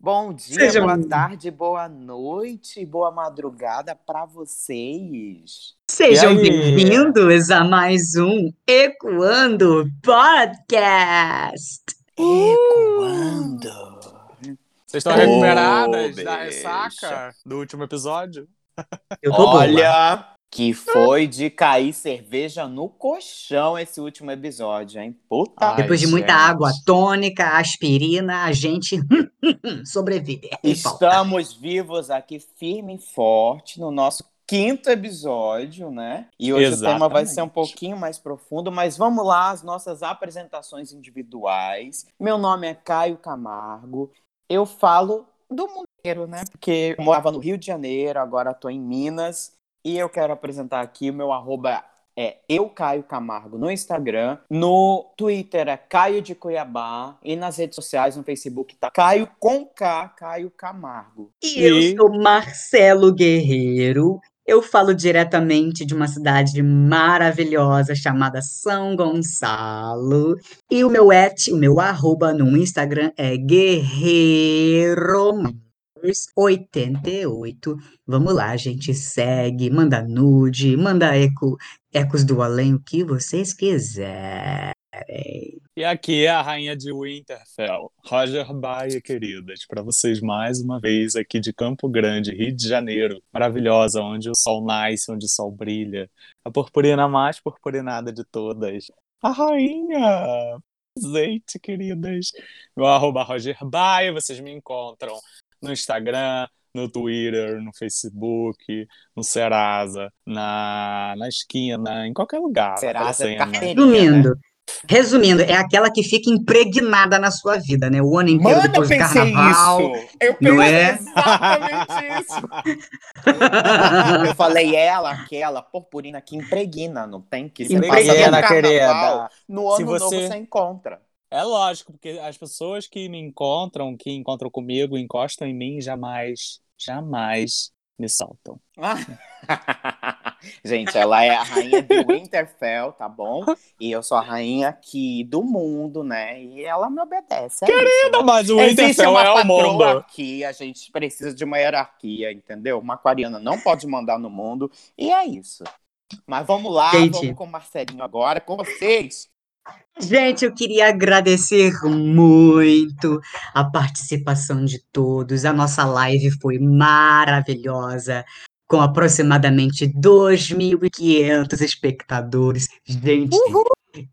Bom dia, Sejam- boa tarde, boa noite, boa madrugada pra vocês. Sejam bem-vindos a mais um Ecoando Podcast. Ecoando. Vocês estão Ô, recuperadas da bicha. ressaca do último episódio? Eu tô boa. Olha, que foi de cair cerveja no colchão esse último episódio, hein? Puta. Ai, Depois de muita gente. água tônica, aspirina, a gente sobrevive. Volta. Estamos vivos aqui firme e forte no nosso quinto episódio, né? E hoje o tema vai ser um Exatamente. pouquinho mais profundo, mas vamos lá, as nossas apresentações individuais. Meu nome é Caio Camargo. Eu falo do mundo inteiro, né? Porque eu morava no Rio de Janeiro, agora estou em Minas. E eu quero apresentar aqui o meu arroba é eu Caio Camargo no Instagram, no Twitter é Caio de Cuiabá e nas redes sociais no Facebook tá Caio com K, Caio Camargo. E eu E- sou Marcelo Guerreiro. Eu falo diretamente de uma cidade maravilhosa chamada São Gonçalo. E o meu et, o meu arroba no Instagram é guerreiro88. Vamos lá, gente, segue, manda nude, manda eco, ecos do além, o que vocês quiserem. E aqui é a rainha de Winterfell, Roger Baia, queridas, para vocês mais uma vez aqui de Campo Grande, Rio de Janeiro, maravilhosa, onde o sol nasce, onde o sol brilha, a purpurina mais purpurinada de todas, a rainha. Azeite, queridas. Meu arroba Roger Baia, vocês me encontram no Instagram, no Twitter, no Facebook, no Serasa, na, na esquina, em qualquer lugar. Serasa é carteirinha, né? Resumindo, resumindo, é aquela que fica impregnada na sua vida, né? O ano inteiro Mano, eu depois do pensei carnaval. isso! Eu não pensei é? exatamente isso! eu falei ela, aquela purpurina que impregna, não tem que você Impregna, passa no querida. no ano novo você- você encontra. É lógico, porque as pessoas que me encontram, que encontram comigo, encostam em mim, jamais, jamais me soltam. Gente, ela é a rainha de Winterfell, tá bom? E eu sou a rainha aqui do mundo, né? E ela me obedece. É isso, né? Mas o Winterfell uma é o patroa mundo. aqui, a gente precisa de uma hierarquia, entendeu? Uma aquariana não pode mandar no mundo, e é isso. Mas vamos lá, Gente. vamos com o Marcelinho agora, com vocês. Gente, eu queria agradecer muito a participação de todos. A nossa live foi maravilhosa, com aproximadamente 2.500 espectadores. Gente,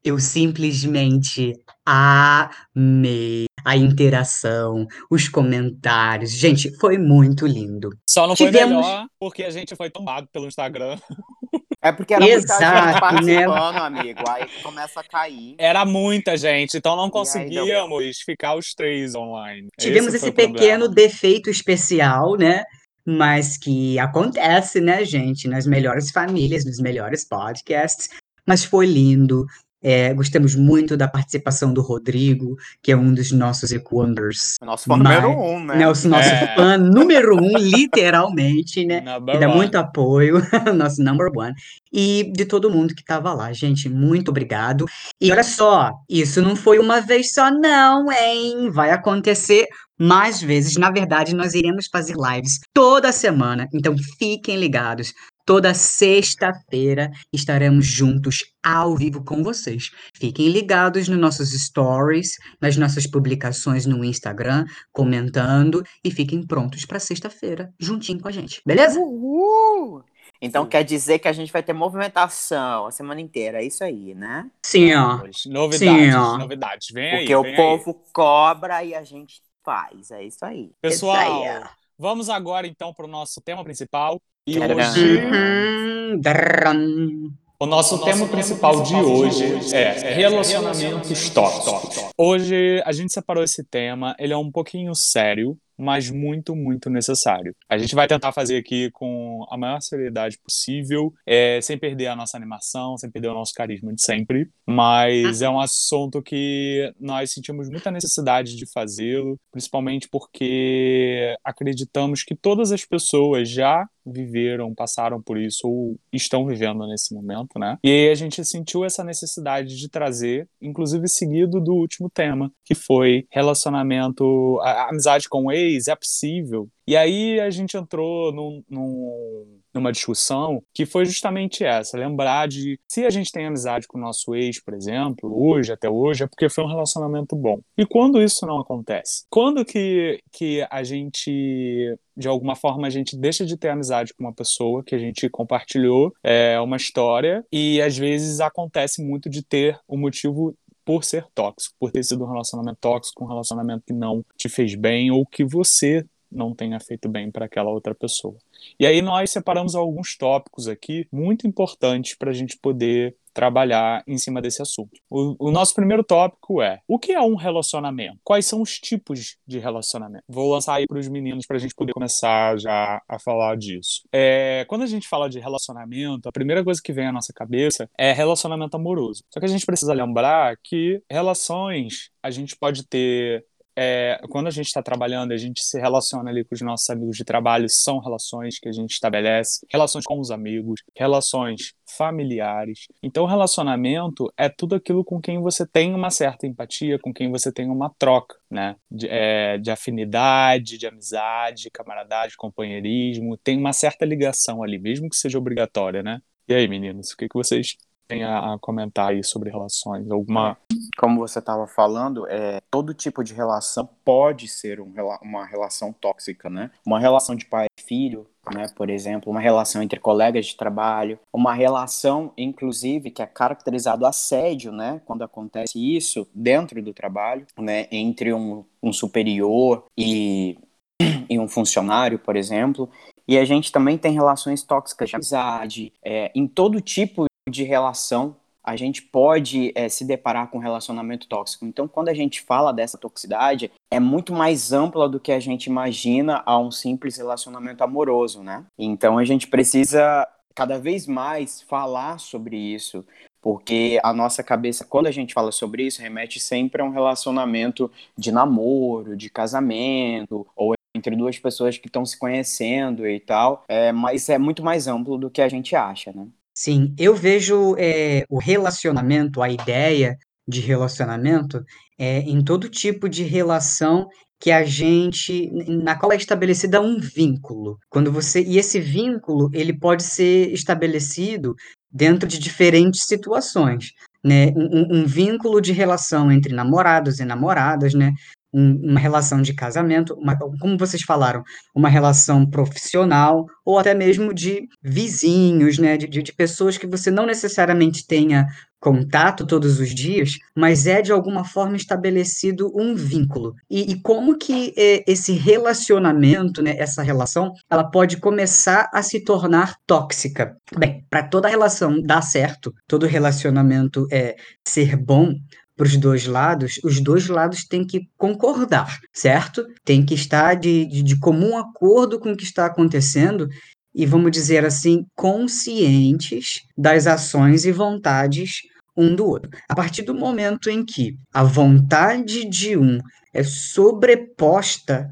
eu simplesmente amei a interação, os comentários. Gente, foi muito lindo. Só não foi Tivemos- melhor porque a gente foi tombado pelo Instagram. É porque era muita gente Exato, né? participando, amigo. Aí começa a cair. Era muita gente, então não aí deu conseguíamos ficar os três online. Tivemos Esse esse o problema. pequeno defeito especial, né? Mas que acontece, né, gente? Nas melhores famílias, nos melhores podcasts. Mas foi lindo. É, gostamos muito da participação do Rodrigo, que é um dos nossos Equanders. Nosso fã Mas- número um, né? Né? O nosso É. fã número um, literalmente, né? Number que dá one. muito apoio, nosso number one, e de todo mundo que estava lá, gente, muito obrigado. E olha só, isso não foi uma vez só, não, hein? Vai acontecer mais vezes. Na verdade, nós iremos fazer lives toda semana, então fiquem ligados. Toda sexta-feira estaremos juntos ao vivo com vocês. Fiquem ligados nos nossos stories, nas nossas publicações no Instagram, comentando e fiquem prontos para sexta-feira, juntinho com a gente, beleza? Uhul! Então quer dizer que a gente vai ter movimentação a semana inteira, é isso aí, né? Sim, ó. Novidades, Sim, ó. novidades. Vem aí. Porque o vem aí. povo cobra e a gente faz, é isso aí. Pessoal, Isso aí, vamos agora então para o nosso tema principal. E Tcharam. hoje, Uhum, drrrm. o nosso tema principal de hoje é relacionamentos tóxicos. Hoje a gente separou esse tema, ele é um pouquinho sério, mas muito, muito necessário. A gente vai tentar fazer aqui com a maior seriedade possível, é, sem perder a nossa animação, sem perder o nosso carisma de sempre, mas é um assunto que nós sentimos muita necessidade de fazê-lo, principalmente porque acreditamos que todas as pessoas já viveram, passaram por isso ou estão vivendo nesse momento, né? E aí a gente sentiu essa necessidade de trazer, inclusive seguido do último tema, que foi relacionamento, amizade com o ex, é possível? E aí a gente entrou num, num, numa discussão que foi justamente essa, lembrar de se a gente tem amizade com o nosso ex, por exemplo, hoje, até hoje, é porque foi um relacionamento bom. E quando isso não acontece? Quando que, que a gente, de alguma forma, a gente deixa de ter amizade com uma pessoa que a gente compartilhou é, uma história e às vezes acontece muito de ter o um motivo por ser tóxico, por ter sido um relacionamento tóxico, um relacionamento que não te fez bem ou que você não tenha feito bem para aquela outra pessoa. E aí nós separamos alguns tópicos aqui muito importantes para a gente poder trabalhar em cima desse assunto. O, o, nosso primeiro tópico é: o que é um relacionamento? Quais são os tipos de relacionamento? Vou lançar aí para os meninos para a gente poder começar já a falar disso. É, quando a gente fala de relacionamento, a primeira coisa que vem à nossa cabeça é relacionamento amoroso. Só que a gente precisa lembrar que relações a gente pode ter é, quando a gente está trabalhando, a gente se relaciona ali com os nossos amigos de trabalho, são relações que a gente estabelece, relações com os amigos, relações familiares. Então, relacionamento é tudo aquilo com quem você tem uma certa empatia, com quem você tem uma troca, né? De, é, de afinidade, de amizade, camaradagem, companheirismo, tem uma certa ligação ali, mesmo que seja obrigatória, né? E aí, meninos, o que, que vocês têm a, comentar aí sobre relações? Alguma. Como você estava falando, é, todo tipo de relação pode ser um, uma relação tóxica, né? Uma relação de pai e filho, né? Por exemplo, uma relação entre colegas de trabalho, uma relação, inclusive, que é caracterizado assédio, né? Quando acontece isso dentro do trabalho, né? Entre um, um superior e e um funcionário, por exemplo. E a gente também tem relações tóxicas de amizade, é, em todo tipo de relação a gente pode é, se deparar com relacionamento tóxico. Então, quando a gente fala dessa toxicidade, é muito mais ampla do que a gente imagina a um simples relacionamento amoroso, né? Então, a gente precisa cada vez mais falar sobre isso, porque a nossa cabeça, quando a gente fala sobre isso, remete sempre a um relacionamento de namoro, de casamento, ou entre duas pessoas que estão se conhecendo e tal, é, mas é muito mais amplo do que a gente acha, né? Sim, eu vejo é, o relacionamento, a ideia de relacionamento, é, em todo tipo de relação que a gente, na qual é estabelecida um vínculo. Quando você e esse vínculo ele pode ser estabelecido dentro de diferentes situações, né? Um, um vínculo de relação entre namorados e namoradas, né? Um, uma relação de casamento, uma, como vocês falaram, uma relação profissional ou até mesmo de vizinhos, né, de, de pessoas que você não necessariamente tenha contato todos os dias, mas é de alguma forma estabelecido um vínculo. E, e como que é, esse relacionamento, né, essa relação, ela pode começar a se tornar tóxica? Bem, para toda relação dar certo, todo relacionamento é ser bom, para os dois lados, os dois lados têm que concordar, certo? Tem que estar de, de, de comum acordo com o que está acontecendo e, vamos dizer assim, conscientes das ações e vontades um do outro. A partir do momento em que a vontade de um é sobreposta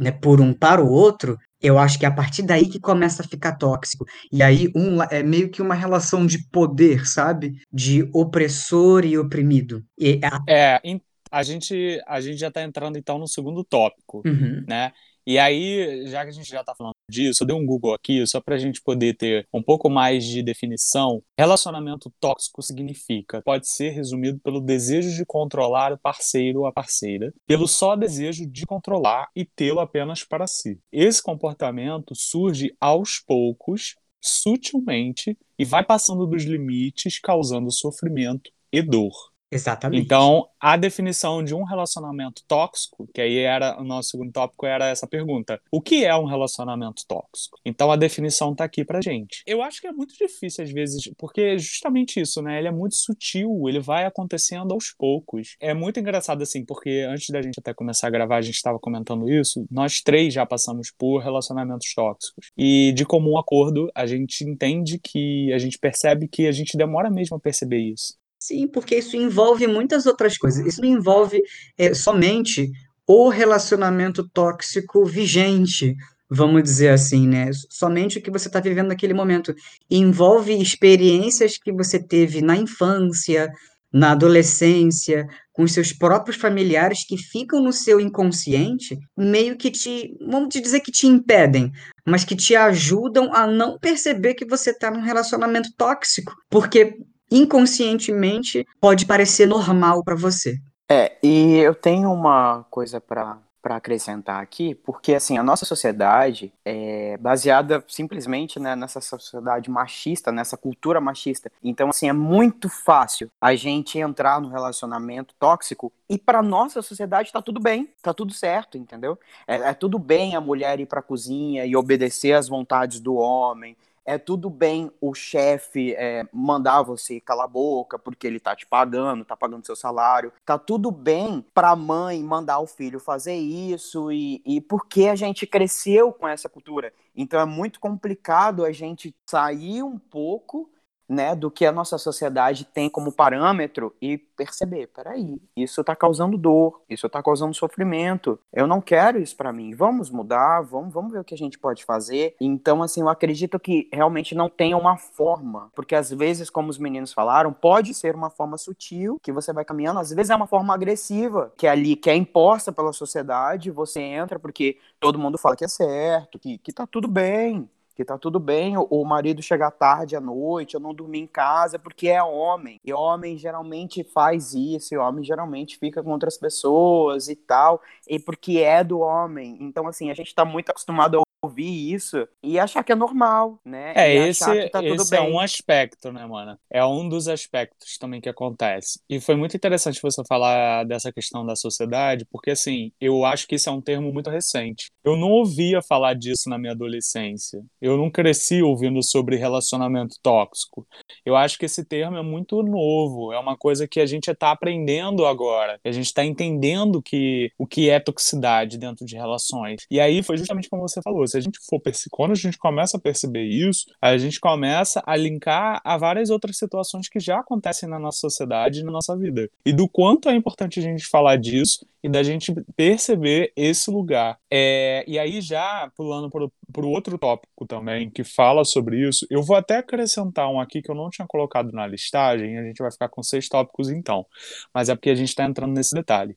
né, por um para o outro, eu acho que é a partir daí que começa a ficar tóxico. E aí um, é meio que uma relação de poder, sabe? De opressor e oprimido. E a... É, a gente, a gente já está entrando então no segundo tópico, uhum. né? E aí, já que a gente já está falando disso, eu dei um Google aqui só para a gente poder ter um pouco mais de definição. Relacionamento tóxico significa, pode ser resumido pelo desejo de controlar o parceiro ou a parceira, pelo só desejo de controlar e tê-lo apenas para si. Esse comportamento surge aos poucos, sutilmente, e vai passando dos limites, causando sofrimento e dor. Exatamente. Então, a definição de um relacionamento tóxico, que aí era o nosso segundo tópico, era essa pergunta: o que é um relacionamento tóxico? Então, a definição tá aqui pra gente. Eu acho que é muito difícil às vezes, porque é justamente isso, né? Ele é muito sutil, ele vai acontecendo aos poucos. É muito engraçado assim, porque antes da gente até começar a gravar, a gente estava comentando isso. Nós três já passamos por relacionamentos tóxicos. E de comum acordo, a gente entende que a gente percebe que a gente demora mesmo a perceber isso. Sim, porque isso envolve muitas outras coisas. Isso não envolve é, somente o relacionamento tóxico vigente, vamos dizer assim, né? Somente o que você está vivendo naquele momento. Envolve experiências que você teve na infância, na adolescência, com seus próprios familiares que ficam no seu inconsciente, meio que te, vamos te dizer que te impedem, mas que te ajudam a não perceber que você está num relacionamento tóxico, porque inconscientemente pode parecer normal para você. É, e eu tenho uma coisa para para acrescentar aqui, porque assim a nossa sociedade é baseada simplesmente né, nessa sociedade machista, nessa cultura machista. Então assim é muito fácil a gente entrar no relacionamento tóxico e para nossa sociedade tá tudo bem, tá tudo certo, entendeu? É, é tudo bem a mulher ir para a cozinha e obedecer às vontades do homem é tudo bem o chefe é, mandar você calar a boca porque ele tá te pagando, tá pagando seu salário. Tá tudo bem pra mãe mandar o filho fazer isso e, e porque a gente cresceu com essa cultura. Então é muito complicado a gente sair um pouco né, do que a nossa sociedade tem como parâmetro e perceber, peraí, isso está causando dor, isso está causando sofrimento, eu não quero isso para mim, vamos mudar, vamos, vamos ver o que a gente pode fazer. Então, assim, eu acredito que realmente não tenha uma forma, porque às vezes, como os meninos falaram, pode ser uma forma sutil que você vai caminhando, às vezes é uma forma agressiva, que é ali, que é imposta pela sociedade, você entra porque todo mundo fala que é certo, que, que tá tudo bem, que tá tudo bem o, marido chegar tarde à noite, eu não dormir em casa, porque é homem. E homem geralmente faz isso, e homem geralmente fica com outras pessoas e tal, e porque é do homem. Então, assim, a gente tá muito acostumado a ouvir isso e achar que é normal, né? É, e esse, tá esse é um aspecto, né, mano? É um dos aspectos também que acontece. E foi muito interessante você falar dessa questão da sociedade, porque, assim, eu acho que isso é um termo muito recente. Eu não ouvia falar disso na minha adolescência. Eu não cresci ouvindo sobre relacionamento tóxico. Eu acho que esse termo é muito novo, é uma coisa que a gente está aprendendo agora. A gente está entendendo que, o que é toxicidade dentro de relações. E aí foi justamente como você falou, se a gente for quando a gente começa a perceber isso, a gente começa a linkar a várias outras situações que já acontecem na nossa sociedade e na nossa vida. E do quanto é importante a gente falar disso e da gente perceber esse lugar. É, e aí, já pulando para o outro tópico também, que fala sobre isso, eu vou até acrescentar um aqui que eu não tinha colocado na listagem, a gente vai ficar com seis tópicos então, mas é porque a gente está entrando nesse detalhe.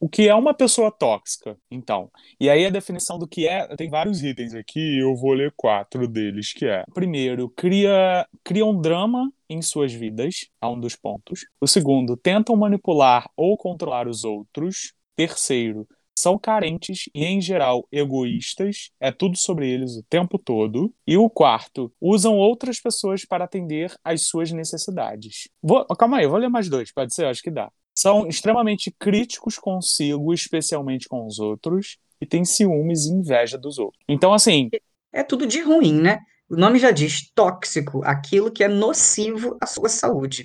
O que é uma pessoa tóxica, então? E aí a definição do que é, tem vários itens aqui, eu vou ler quatro deles, que é, primeiro, cria, cria um drama em suas vidas, é um dos pontos. O segundo, tentam manipular ou controlar os outros. Terceiro, são carentes e, em geral, egoístas, é tudo sobre eles o tempo todo. E o quarto, usam outras pessoas para atender às suas necessidades. Vou, calma aí, eu vou ler mais dois, pode ser? Acho que dá são extremamente críticos consigo, especialmente com os outros, e têm ciúmes e inveja dos outros. Então, assim. É tudo de ruim, né? O nome já diz tóxico, aquilo que é nocivo à sua saúde.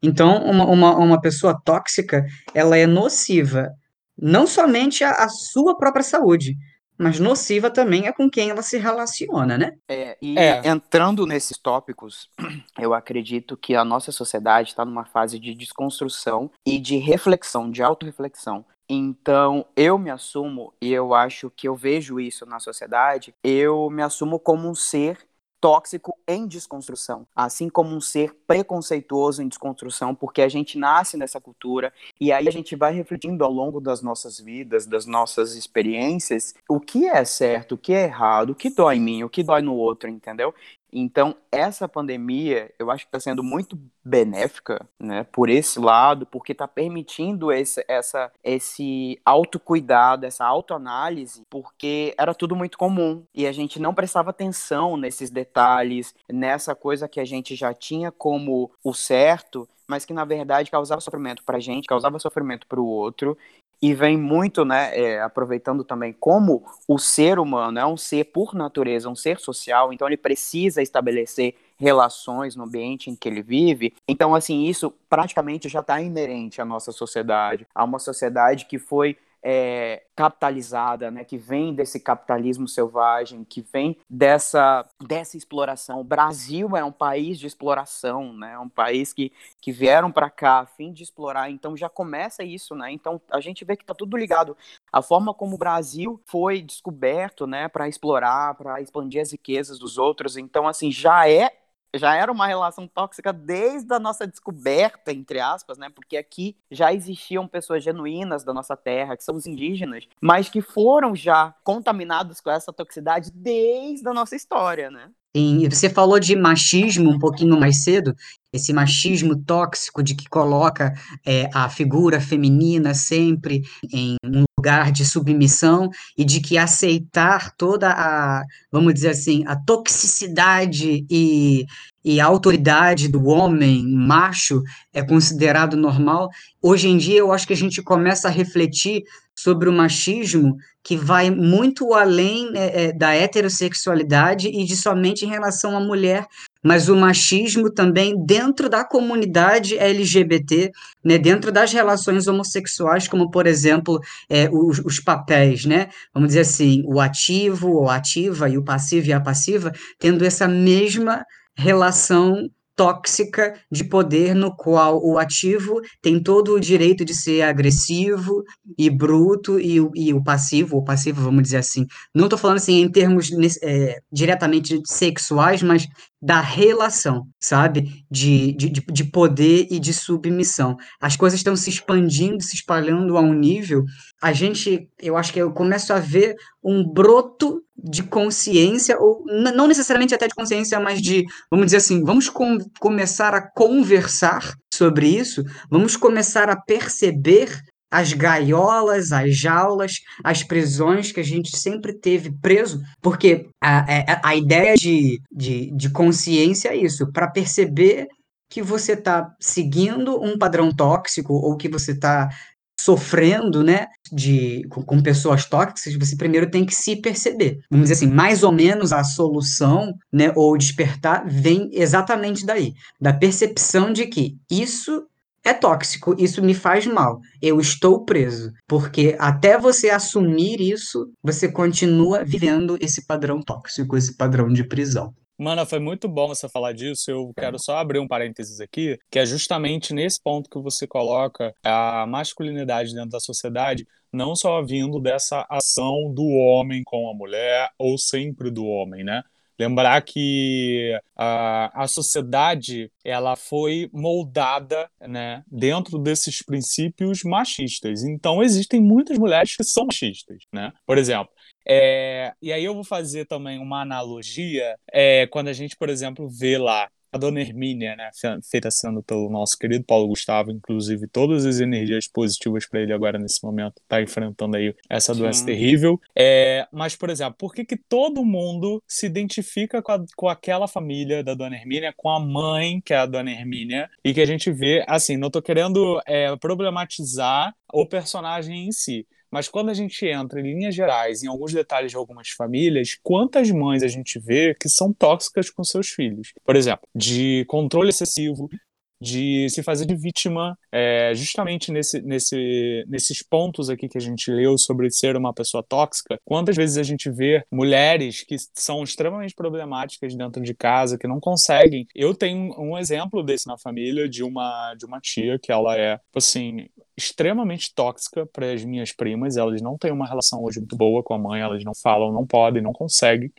Então, uma, uma, uma pessoa tóxica, ela é nociva não somente à, à sua própria saúde, mas nociva também é com quem ela se relaciona, né? É, e é. entrando nesses tópicos, eu acredito que a nossa sociedade está numa fase de desconstrução e de reflexão, de autorreflexão. Então, eu me assumo, e eu acho que eu vejo isso na sociedade, eu me assumo como um ser tóxico em desconstrução, assim como um ser preconceituoso em desconstrução, porque a gente nasce nessa cultura e aí a gente vai refletindo ao longo das nossas vidas, das nossas experiências, o que é certo, o que é errado, o que dói em mim, o que dói no outro, entendeu? Então, essa pandemia, eu acho que está sendo muito benéfica, né, por esse lado, porque está permitindo esse, essa, esse autocuidado, essa autoanálise, porque era tudo muito comum. E a gente não prestava atenção nesses detalhes, nessa coisa que a gente já tinha como o certo, mas que na verdade causava sofrimento pra gente, causava sofrimento pro outro, e vem muito, né, é, aproveitando também como o ser humano é um ser por natureza, um ser social, então ele precisa estabelecer relações no ambiente em que ele vive. Então, assim, isso praticamente já está inerente à nossa sociedade, a uma sociedade que foi é, capitalizada, né, que vem desse capitalismo selvagem, que vem dessa, dessa exploração. O Brasil é um país de exploração, né, um país que, que vieram para cá a fim de explorar, então já começa isso, né, então a gente vê que está tudo ligado. A forma como o Brasil foi descoberto, né, para explorar, para expandir as riquezas dos outros, então assim, já é já era uma relação tóxica desde a nossa descoberta, entre aspas, né? Porque aqui já existiam pessoas genuínas da nossa terra, que são os indígenas, mas que foram já contaminados com essa toxicidade desde a nossa história, né? Sim, e você falou de machismo um pouquinho mais cedo, esse machismo tóxico de que coloca é, a figura feminina sempre em um lugar de submissão e de que aceitar toda a, vamos dizer assim, a toxicidade e, e a autoridade do homem macho é considerado normal. Hoje em dia, eu acho que a gente começa a refletir sobre o machismo que vai muito além é, é, da heterossexualidade e de somente em relação à mulher, mas o machismo também dentro da comunidade LGBT, né, dentro das relações homossexuais, como por exemplo é, os, os, papéis, né, vamos dizer assim, o ativo ou ativa e o passivo e a passiva, tendo essa mesma relação tóxica de poder no qual o ativo tem todo o direito de ser agressivo e bruto e, e o passivo, o passivo, vamos dizer assim, não estou falando assim em termos é, diretamente sexuais, mas da relação, sabe? De, de, de poder e de submissão. As coisas estão se expandindo, se espalhando a um nível. A gente, eu acho que eu começo a ver um broto de consciência, ou não necessariamente até de consciência, mas de, vamos dizer assim, vamos com, começar a conversar sobre isso, vamos começar a perceber as gaiolas, as jaulas, as prisões que a gente sempre teve preso, porque a, a, a ideia de, de, de consciência é isso, para perceber que você está seguindo um padrão tóxico ou que você está sofrendo, né, de, com, com, pessoas tóxicas, você primeiro tem que se perceber. Vamos dizer assim, mais ou menos a solução, né, ou despertar vem exatamente daí, da percepção de que isso é tóxico, isso me faz mal, eu estou preso. Porque até você assumir isso, você continua vivendo esse padrão tóxico, esse padrão de prisão. Mana, foi muito bom você falar disso. Eu quero só abrir um parênteses aqui, que é justamente nesse ponto que você coloca a masculinidade dentro da sociedade, não só vindo dessa ação do homem com a mulher, ou sempre do homem, né? Lembrar que a, a sociedade ela foi moldada né, dentro desses princípios machistas. Então, existem muitas mulheres que são machistas. Né? Por exemplo, é, e aí eu vou fazer também uma analogia é, quando a gente, por exemplo, vê lá a Dona Hermínia, né, feita sendo pelo nosso querido Paulo Gustavo, inclusive todas as energias positivas para ele agora nesse momento, tá enfrentando aí essa doença Sim. terrível. É, mas, por exemplo, por que, que todo mundo se identifica com, a, com aquela família da Dona Hermínia, com a mãe, que é a Dona Hermínia, e que a gente vê, assim, não tô querendo é, problematizar o personagem em si, mas quando a gente entra em linhas gerais, em alguns detalhes de algumas famílias, quantas mães a gente vê que são tóxicas com seus filhos? Por exemplo, de controle excessivo, de se fazer de vítima, é, justamente nesse, nesse, nesses pontos aqui que a gente leu sobre ser uma pessoa tóxica. Quantas vezes a gente vê mulheres que são extremamente problemáticas dentro de casa, que não conseguem. Eu tenho um exemplo desse na família de uma de uma tia que ela é assim extremamente tóxica para as minhas primas. Elas não têm uma relação hoje muito boa com a mãe, elas não falam, não podem, não conseguem.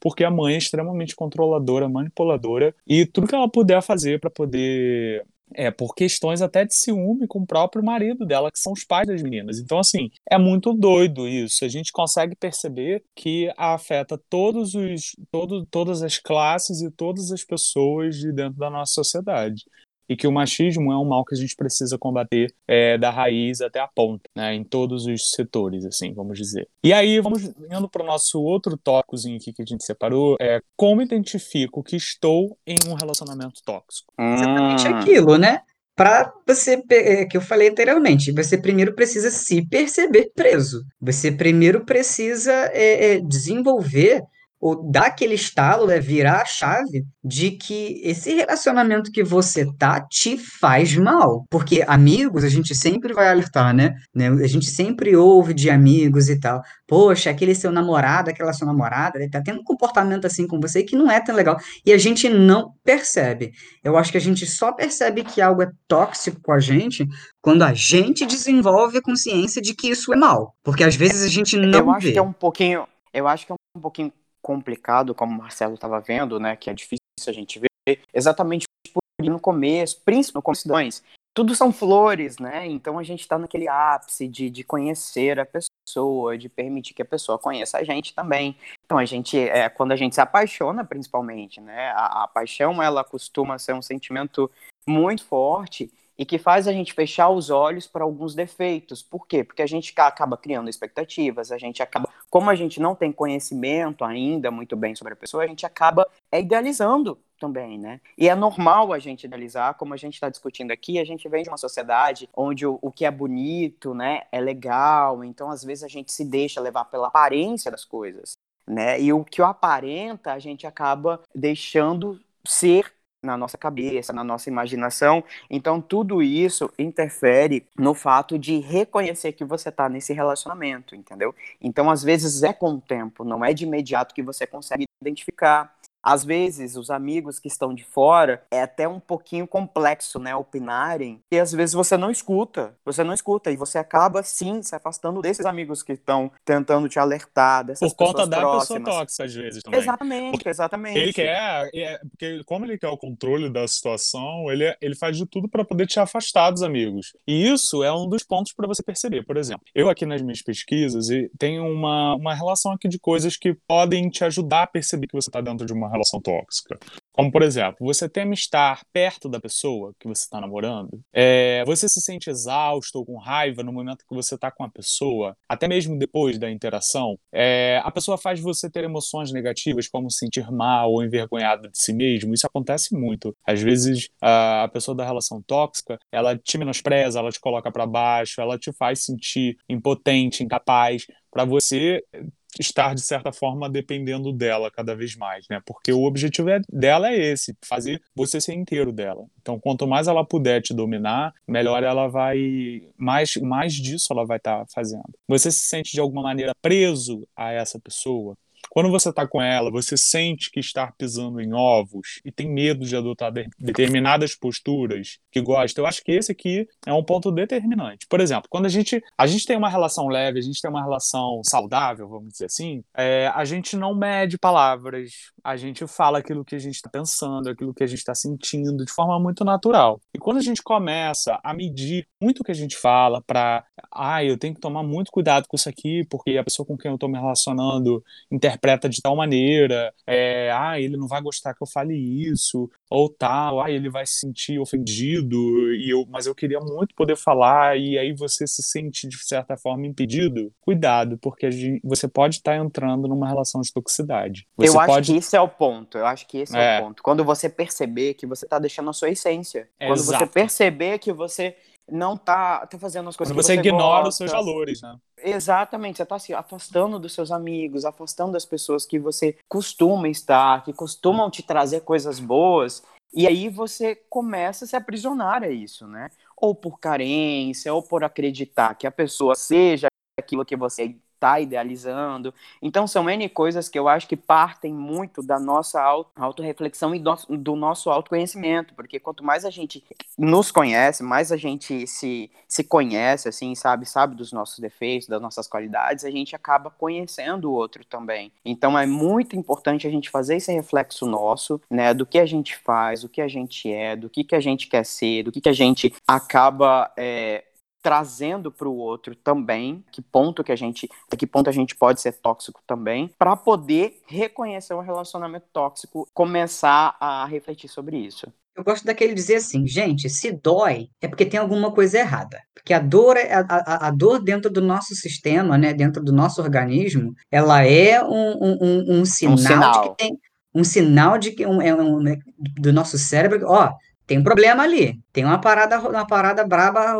Porque a mãe é extremamente controladora, manipuladora, e tudo que ela puder fazer para poder é, por questões até de ciúme com o próprio marido dela, que são os pais das meninas. Então, assim, é muito doido isso. A gente consegue perceber que afeta todos os, todo, todas as classes e todas as pessoas de dentro da nossa sociedade e que o machismo é um mal que a gente precisa combater é, da raiz até a ponta, né, em todos os setores, assim, vamos dizer. E aí, vamos indo para o nosso outro tópicozinho aqui que a gente separou, é como identifico que estou em um relacionamento tóxico. Exatamente aquilo, né? para você, é, que eu falei anteriormente, você primeiro precisa se perceber preso. Você primeiro precisa é, é, desenvolver ou dar aquele estalo, né, virar a chave de que esse relacionamento que você tá te faz mal. Porque amigos, a gente sempre vai alertar, né? né? A gente sempre ouve de amigos e tal. Poxa, aquele seu namorado, aquela sua namorada, ele tá tendo um comportamento assim com você que não é tão legal. E a gente não percebe. Eu acho que a gente só percebe que algo é tóxico com a gente quando a gente desenvolve a consciência de que isso é mal. Porque às vezes a gente não eu acho vê. que é um pouquinho, eu acho que é um pouquinho complicado, como o Marcelo estava vendo, né, que é difícil a gente ver, exatamente por no começo, principalmente no começo, tudo são flores, né? Então a gente está naquele ápice de, de conhecer a pessoa, de permitir que a pessoa conheça a gente também. Então a gente, é, quando a gente se apaixona, principalmente, né? A, a paixão ela costuma ser um sentimento muito forte e que faz a gente fechar os olhos para alguns defeitos. Por quê? Porque a gente acaba criando expectativas, a gente acaba, como a gente não tem conhecimento ainda muito bem sobre a pessoa, a gente acaba é, idealizando também, né? E é normal a gente idealizar, como a gente está discutindo aqui, a gente vem de uma sociedade onde o, o que é bonito, né, é legal, então às vezes a gente se deixa levar pela aparência das coisas, né? E o que o aparenta, a gente acaba deixando ser na nossa cabeça, na nossa imaginação. Então, tudo isso interfere no fato de reconhecer que você está nesse relacionamento, entendeu? Então, às vezes é com o tempo, não é de imediato que você consegue identificar. Às vezes, os amigos que estão de fora é até um pouquinho complexo, né, opinarem, e às vezes você não escuta, você não escuta, e você acaba, sim, se afastando desses amigos que estão tentando te alertar, dessas Por conta pessoas da próximas. pessoa tóxica, às vezes, também. Exatamente, Porque exatamente. Ele quer, é, porque como ele quer o controle da situação, ele, ele faz de tudo para poder te afastar dos amigos. E isso é um dos pontos para você perceber. Por exemplo, eu aqui nas minhas pesquisas e tenho uma, uma relação aqui de coisas que podem te ajudar a perceber que você está dentro de uma relação tóxica. Como, por exemplo, você teme estar perto da pessoa que você está namorando, é, você se sente exausto ou com raiva no momento que você está com a pessoa, até mesmo depois da interação, é, a pessoa faz você ter emoções negativas, como sentir mal ou envergonhado de si mesmo. Isso acontece muito. Às vezes, a, pessoa da relação tóxica, ela te menospreza, ela te coloca para baixo, ela te faz sentir impotente, incapaz, para você estar, de certa forma, dependendo dela cada vez mais, né? Porque o objetivo é, dela é esse, fazer você ser inteiro dela. Então, quanto mais ela puder te dominar, melhor ela vai, mais, mais disso ela vai estar tá fazendo. Você se sente de alguma maneira preso a essa pessoa? Quando você está com ela, você sente que está pisando em ovos e tem medo de adotar de determinadas posturas que gosta. Eu acho que esse aqui é um ponto determinante. Por exemplo, quando a gente, a gente tem uma relação leve, a gente tem uma relação saudável, vamos dizer assim, é, a gente não mede palavras, a gente fala aquilo que a gente está pensando, aquilo que a gente está sentindo de forma muito natural. E quando a gente começa a medir muito o que a gente fala para, ah, eu tenho que tomar muito cuidado com isso aqui, porque a pessoa com quem eu estou me relacionando interpreta de tal maneira, é, ah, ele não vai gostar que eu fale isso, ou tal, ah, ele vai se sentir ofendido, e eu, mas eu queria muito poder falar, e aí você se sente de certa forma impedido. Cuidado, porque gente, você pode estar tá entrando numa relação de toxicidade. Você eu acho pode... que esse é o ponto. Eu acho que esse é, é o ponto. Quando você perceber que você está deixando a sua essência. É, quando exato. você perceber que você não tá, tá fazendo as coisas Quando que você, você ignora gosta. os seus valores, né? Exatamente, você está se afastando dos seus amigos, afastando das pessoas que você costuma estar, que costumam te trazer coisas boas, e aí você começa a se aprisionar a isso, né? Ou por carência, ou por acreditar que a pessoa seja aquilo que você está idealizando. Então, são N coisas que eu acho que partem muito da nossa autorreflexão e do, do nosso autoconhecimento, porque quanto mais a gente nos conhece, mais a gente se, se conhece, assim, sabe, sabe dos nossos defeitos, das nossas qualidades, a gente acaba conhecendo o outro também. Então, é muito importante a gente fazer esse reflexo nosso, né, do que a gente faz, do que a gente é, do que, que a gente quer ser, do que, que a gente acaba é, trazendo para o outro também, que ponto que a gente, até que ponto a gente pode ser tóxico também, para poder reconhecer um relacionamento tóxico, começar a refletir sobre isso. Eu gosto daquele dizer assim, gente, se dói é porque tem alguma coisa errada. Porque a dor, é, a, a, a dor dentro do nosso sistema, né, dentro do nosso organismo, ela é um, um, um, um sinal, sinal. de que tem um sinal de que um, é um, né, do nosso cérebro, ó, tem um problema ali, tem uma parada, uma parada braba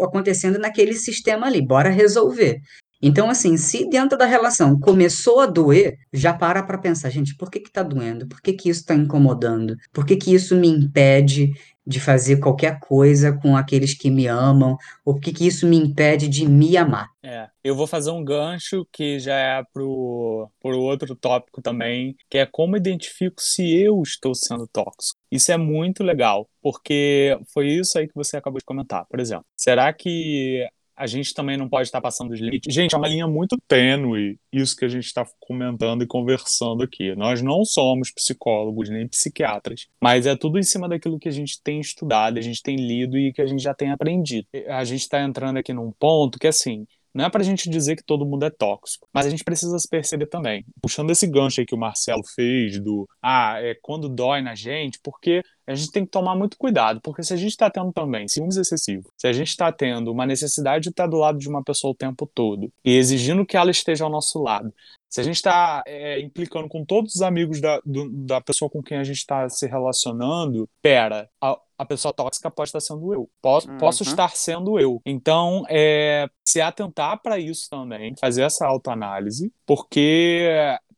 acontecendo naquele sistema ali, bora resolver. Então, assim, se dentro da relação começou a doer, já para para pensar, gente, por que que tá doendo? Por que que isso tá incomodando? Por que que isso me impede de fazer qualquer coisa com aqueles que me amam? Ou por que que isso me impede de me amar? É, eu vou fazer um gancho que já é pro, pro outro tópico também, que é como identifico se eu estou sendo tóxico. Isso é muito legal, porque foi isso aí que você acabou de comentar. Por exemplo, será que a gente também não pode estar passando os limites? Gente, é uma linha muito tênue isso que a gente está comentando e conversando aqui. Nós não somos psicólogos nem psiquiatras, mas é tudo em cima daquilo que a gente tem estudado, a gente tem lido e que a gente já tem aprendido. A gente está entrando aqui num ponto que, assim, não é pra gente dizer que todo mundo é tóxico, mas a gente precisa se perceber também. Puxando esse gancho aí que o Marcelo fez do ah, é quando dói na gente, porque a gente tem que tomar muito cuidado, porque se a gente está tendo também ciúmes excessivos, se a gente está tendo uma necessidade de estar do lado de uma pessoa o tempo todo e exigindo que ela esteja ao nosso lado, se a gente está é, implicando com todos os amigos da, do- da pessoa com quem a gente está se relacionando, pera, a, a pessoa tóxica pode estar sendo eu. Posso, Uhum. posso estar sendo eu. Então, é, se atentar para isso também, fazer essa autoanálise, porque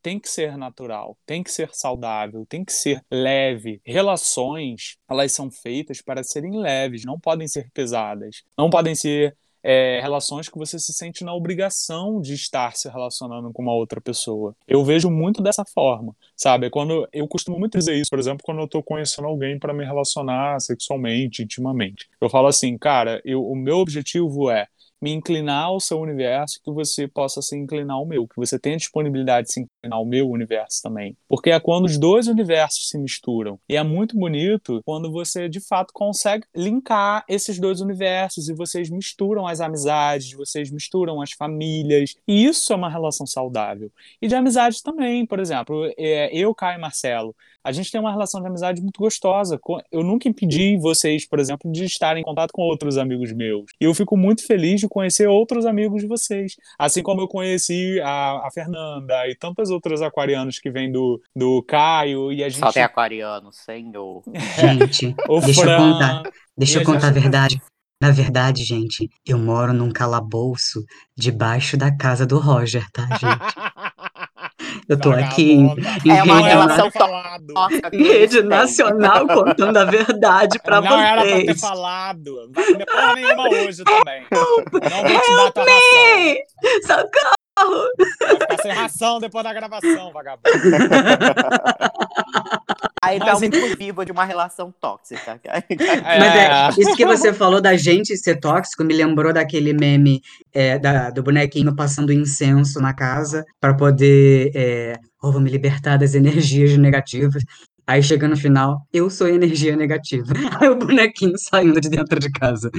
tem que ser natural, tem que ser saudável, tem que ser leve. Relações, elas são feitas para serem leves, não podem ser pesadas, não podem ser é, relações que você se sente na obrigação de estar se relacionando com uma outra pessoa. Eu vejo muito dessa forma, sabe? É Quando eu costumo muito dizer isso, por exemplo, quando eu tô conhecendo alguém para me relacionar sexualmente, intimamente. Eu falo assim, cara, eu, o meu objetivo é me inclinar ao seu universo, que você possa se inclinar ao meu, que você tenha disponibilidade de se inclinar ao meu universo também. Porque é quando os dois universos se misturam. E é muito bonito quando você, de fato, consegue linkar esses dois universos e vocês misturam as amizades, vocês misturam as famílias. E isso é uma relação saudável. E de amizade também, por exemplo, é, eu, Caio e Marcelo, a gente tem uma relação de amizade muito gostosa. Eu nunca impedi vocês, por exemplo, de estarem em contato com outros amigos meus. E eu fico muito feliz de conhecer outros amigos de vocês. Assim como eu conheci a, a Fernanda e tantas outras aquarianas que vêm do, do Caio. E a gente. Só tem aquariano, senhor. Gente, o deixa eu Fran, contar. Deixa E eu a contar a gente- verdade. Na verdade, gente, eu moro num calabouço debaixo da casa do Roger, tá, gente? Eu tô aqui em, Vagabunda. em É uma Não ter falado. Nossa, em rede nacional contando a verdade pra Não era pra ter vocês. falado. Não vai comer porra nenhuma hoje também. Não vou te dar tua ração. Ei, Socorro! Vai ficar sem ração depois da gravação, vagabundo. Aí tá Mas um então- vivo de uma relação tóxica. Mas é, isso que você falou da gente ser tóxico me lembrou daquele meme é, da- do bonequinho passando incenso na casa pra poder. É, oh, vou me libertar das energias negativas. Aí chega no final, eu sou energia negativa. Aí o bonequinho saindo de dentro de casa.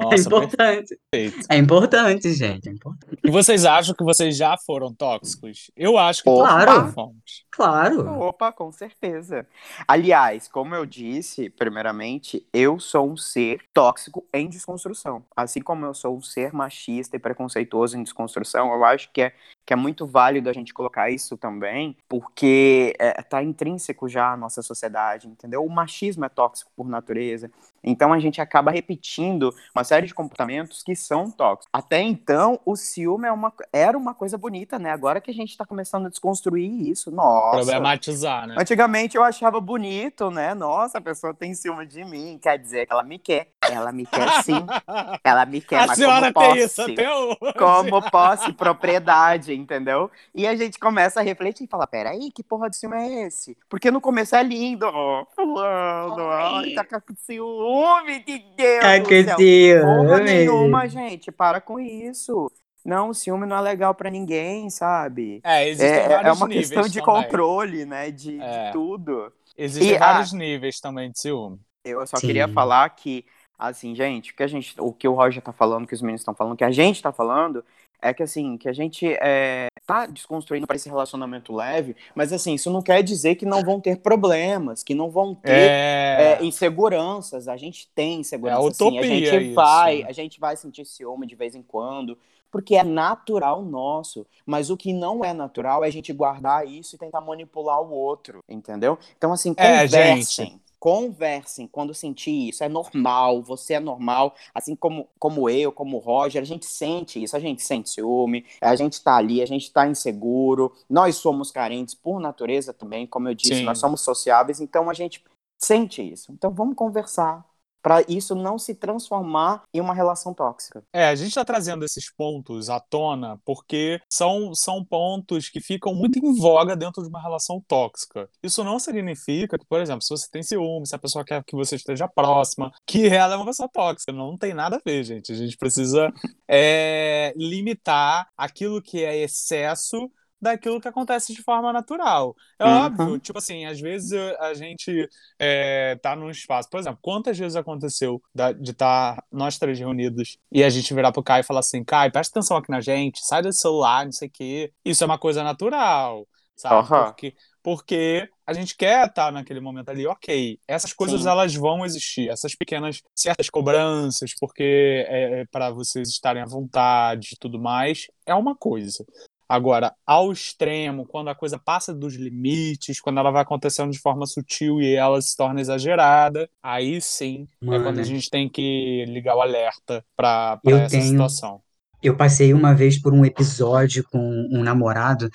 É Nossa, importante. perfeito. É importante, gente. É importante. E vocês acham que vocês já foram tóxicos? Eu acho que Claro. nós fomos. Claro. Opa, com certeza. Aliás, como eu disse, primeiramente, eu sou um ser tóxico em desconstrução. Assim como eu sou um ser machista e preconceituoso em desconstrução, eu acho que é, que é muito válido a gente colocar isso também, porque é, tá intrínseco já à nossa sociedade, entendeu? O machismo é tóxico por natureza. Então a gente acaba repetindo uma série de comportamentos que são tóxicos. Até então, o ciúme é uma, era uma coisa bonita, né? Agora que a gente tá começando a desconstruir isso, nossa. Problematizar, né? Antigamente eu achava bonito, né? Nossa, a pessoa tem ciúme de mim, quer dizer que ela me quer. Ela me quer sim. Ela me quer, a mas senhora como tem isso posse? até hoje. Como posse, propriedade, entendeu? E a gente começa a refletir e fala, peraí, que porra de ciúme é esse? Porque no começo é lindo, ó, fulano, ai, tá com ciúme, de Deus Tá com céu. Porra ciúme. nenhuma, gente, para com isso. Não, o ciúme não é legal pra ninguém, sabe? É, É, vários é uma níveis questão de também. controle, né? De, de É. tudo. Existem E, vários níveis também de ciúme. Eu só Sim. queria falar que, assim, gente, o que a gente, o que o Roger tá falando, que os meninos estão falando, que a gente tá falando, é que assim, que a gente é, tá desconstruindo para esse relacionamento leve, mas assim, isso não quer dizer que não vão ter problemas, que não vão ter É. é, inseguranças. A gente tem insegurança, É sim. A gente isso, vai, né? a gente vai sentir ciúme de vez em quando, porque é natural nosso. Mas o que não é natural é a gente guardar isso e tentar manipular o outro, entendeu? Então, assim, É, conversem. Conversem quando sentir isso. É normal, você é normal, assim como, como eu, como o Roger, a gente sente isso, a gente sente ciúme, a gente tá ali, a gente tá inseguro, nós somos carentes por natureza também, como eu disse, Sim. nós somos sociáveis, então a gente sente isso. Então vamos conversar para isso não se transformar em uma relação tóxica. É, a gente está trazendo esses pontos à tona porque são, são pontos que ficam muito em voga dentro de uma relação tóxica. Isso não significa que, por exemplo, se você tem ciúme, se a pessoa quer que você esteja próxima, que ela é uma pessoa tóxica. Não tem nada a ver, gente. A gente precisa é, limitar aquilo que é excesso daquilo que acontece de forma natural. É Uhum. óbvio, tipo assim, às vezes a gente é, tá num espaço, por exemplo, quantas vezes aconteceu de estar nós três reunidos e a gente virar pro Caio e falar assim, Caio, presta atenção aqui na gente, sai do celular, não sei o quê. Isso é uma coisa natural, sabe? Aham. Porque, porque a gente quer estar naquele momento ali, ok. Essas coisas Sim. elas vão existir, essas pequenas, certas cobranças, porque é, para vocês estarem à vontade e tudo mais, é uma coisa. Agora, ao extremo, quando a coisa passa dos limites, quando ela vai acontecendo de forma sutil e ela se torna exagerada, aí sim é Mano. quando a gente tem que ligar o alerta para essa tenho- situação. Eu passei uma vez por um episódio com um namorado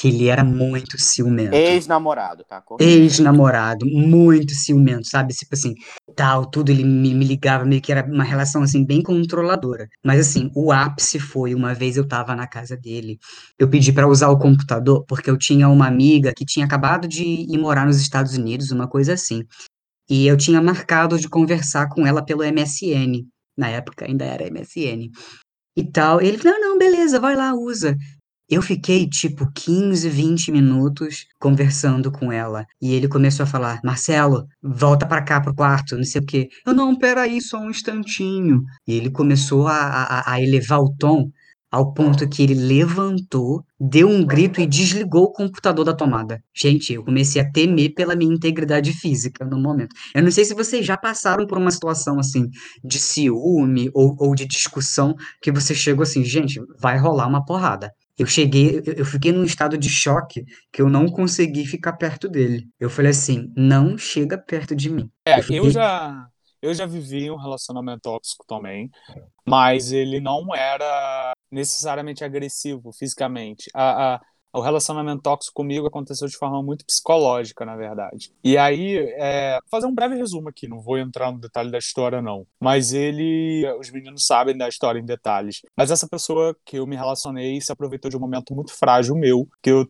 que ele era muito ciumento. Ex-namorado, tá? Ex-namorado, muito ciumento, sabe? Tipo assim, tal, tudo, ele me, me ligava, meio que era uma relação, assim, bem controladora. Mas, assim, o ápice foi, uma vez eu tava na casa dele, eu pedi pra usar o computador, porque eu tinha uma amiga que tinha acabado de ir morar nos Estados Unidos, uma coisa assim. E eu tinha marcado de conversar com ela pelo MSN. Na época ainda era MSN. E tal. Ele, não, não, beleza, vai lá, usa. Eu fiquei tipo 15, 20 minutos conversando com ela. E ele começou a falar: Marcelo, volta pra cá pro quarto, não sei o quê. Eu, não, peraí, só um instantinho. E ele começou a, a, a elevar o tom ao ponto que ele levantou, deu um grito e desligou o computador da tomada. Gente, eu comecei a temer pela minha integridade física no momento. Eu não sei se vocês já passaram por uma situação assim de ciúme ou, ou de discussão que você chegou assim, gente, vai rolar uma porrada. Eu cheguei, eu, fiquei num estado de choque que eu não consegui ficar perto dele. Eu falei assim, não chega perto de mim. É, Eu fiquei- eu já, eu já vivi um relacionamento tóxico também, mas ele não era necessariamente agressivo fisicamente. A, a- o relacionamento tóxico comigo aconteceu de forma muito psicológica, na verdade. E aí, é, fazer um breve resumo aqui, não vou entrar no detalhe da história, não. Mas ele, os meninos sabem da história em detalhes. Mas essa pessoa que eu me relacionei se aproveitou de um momento muito frágil meu, que eu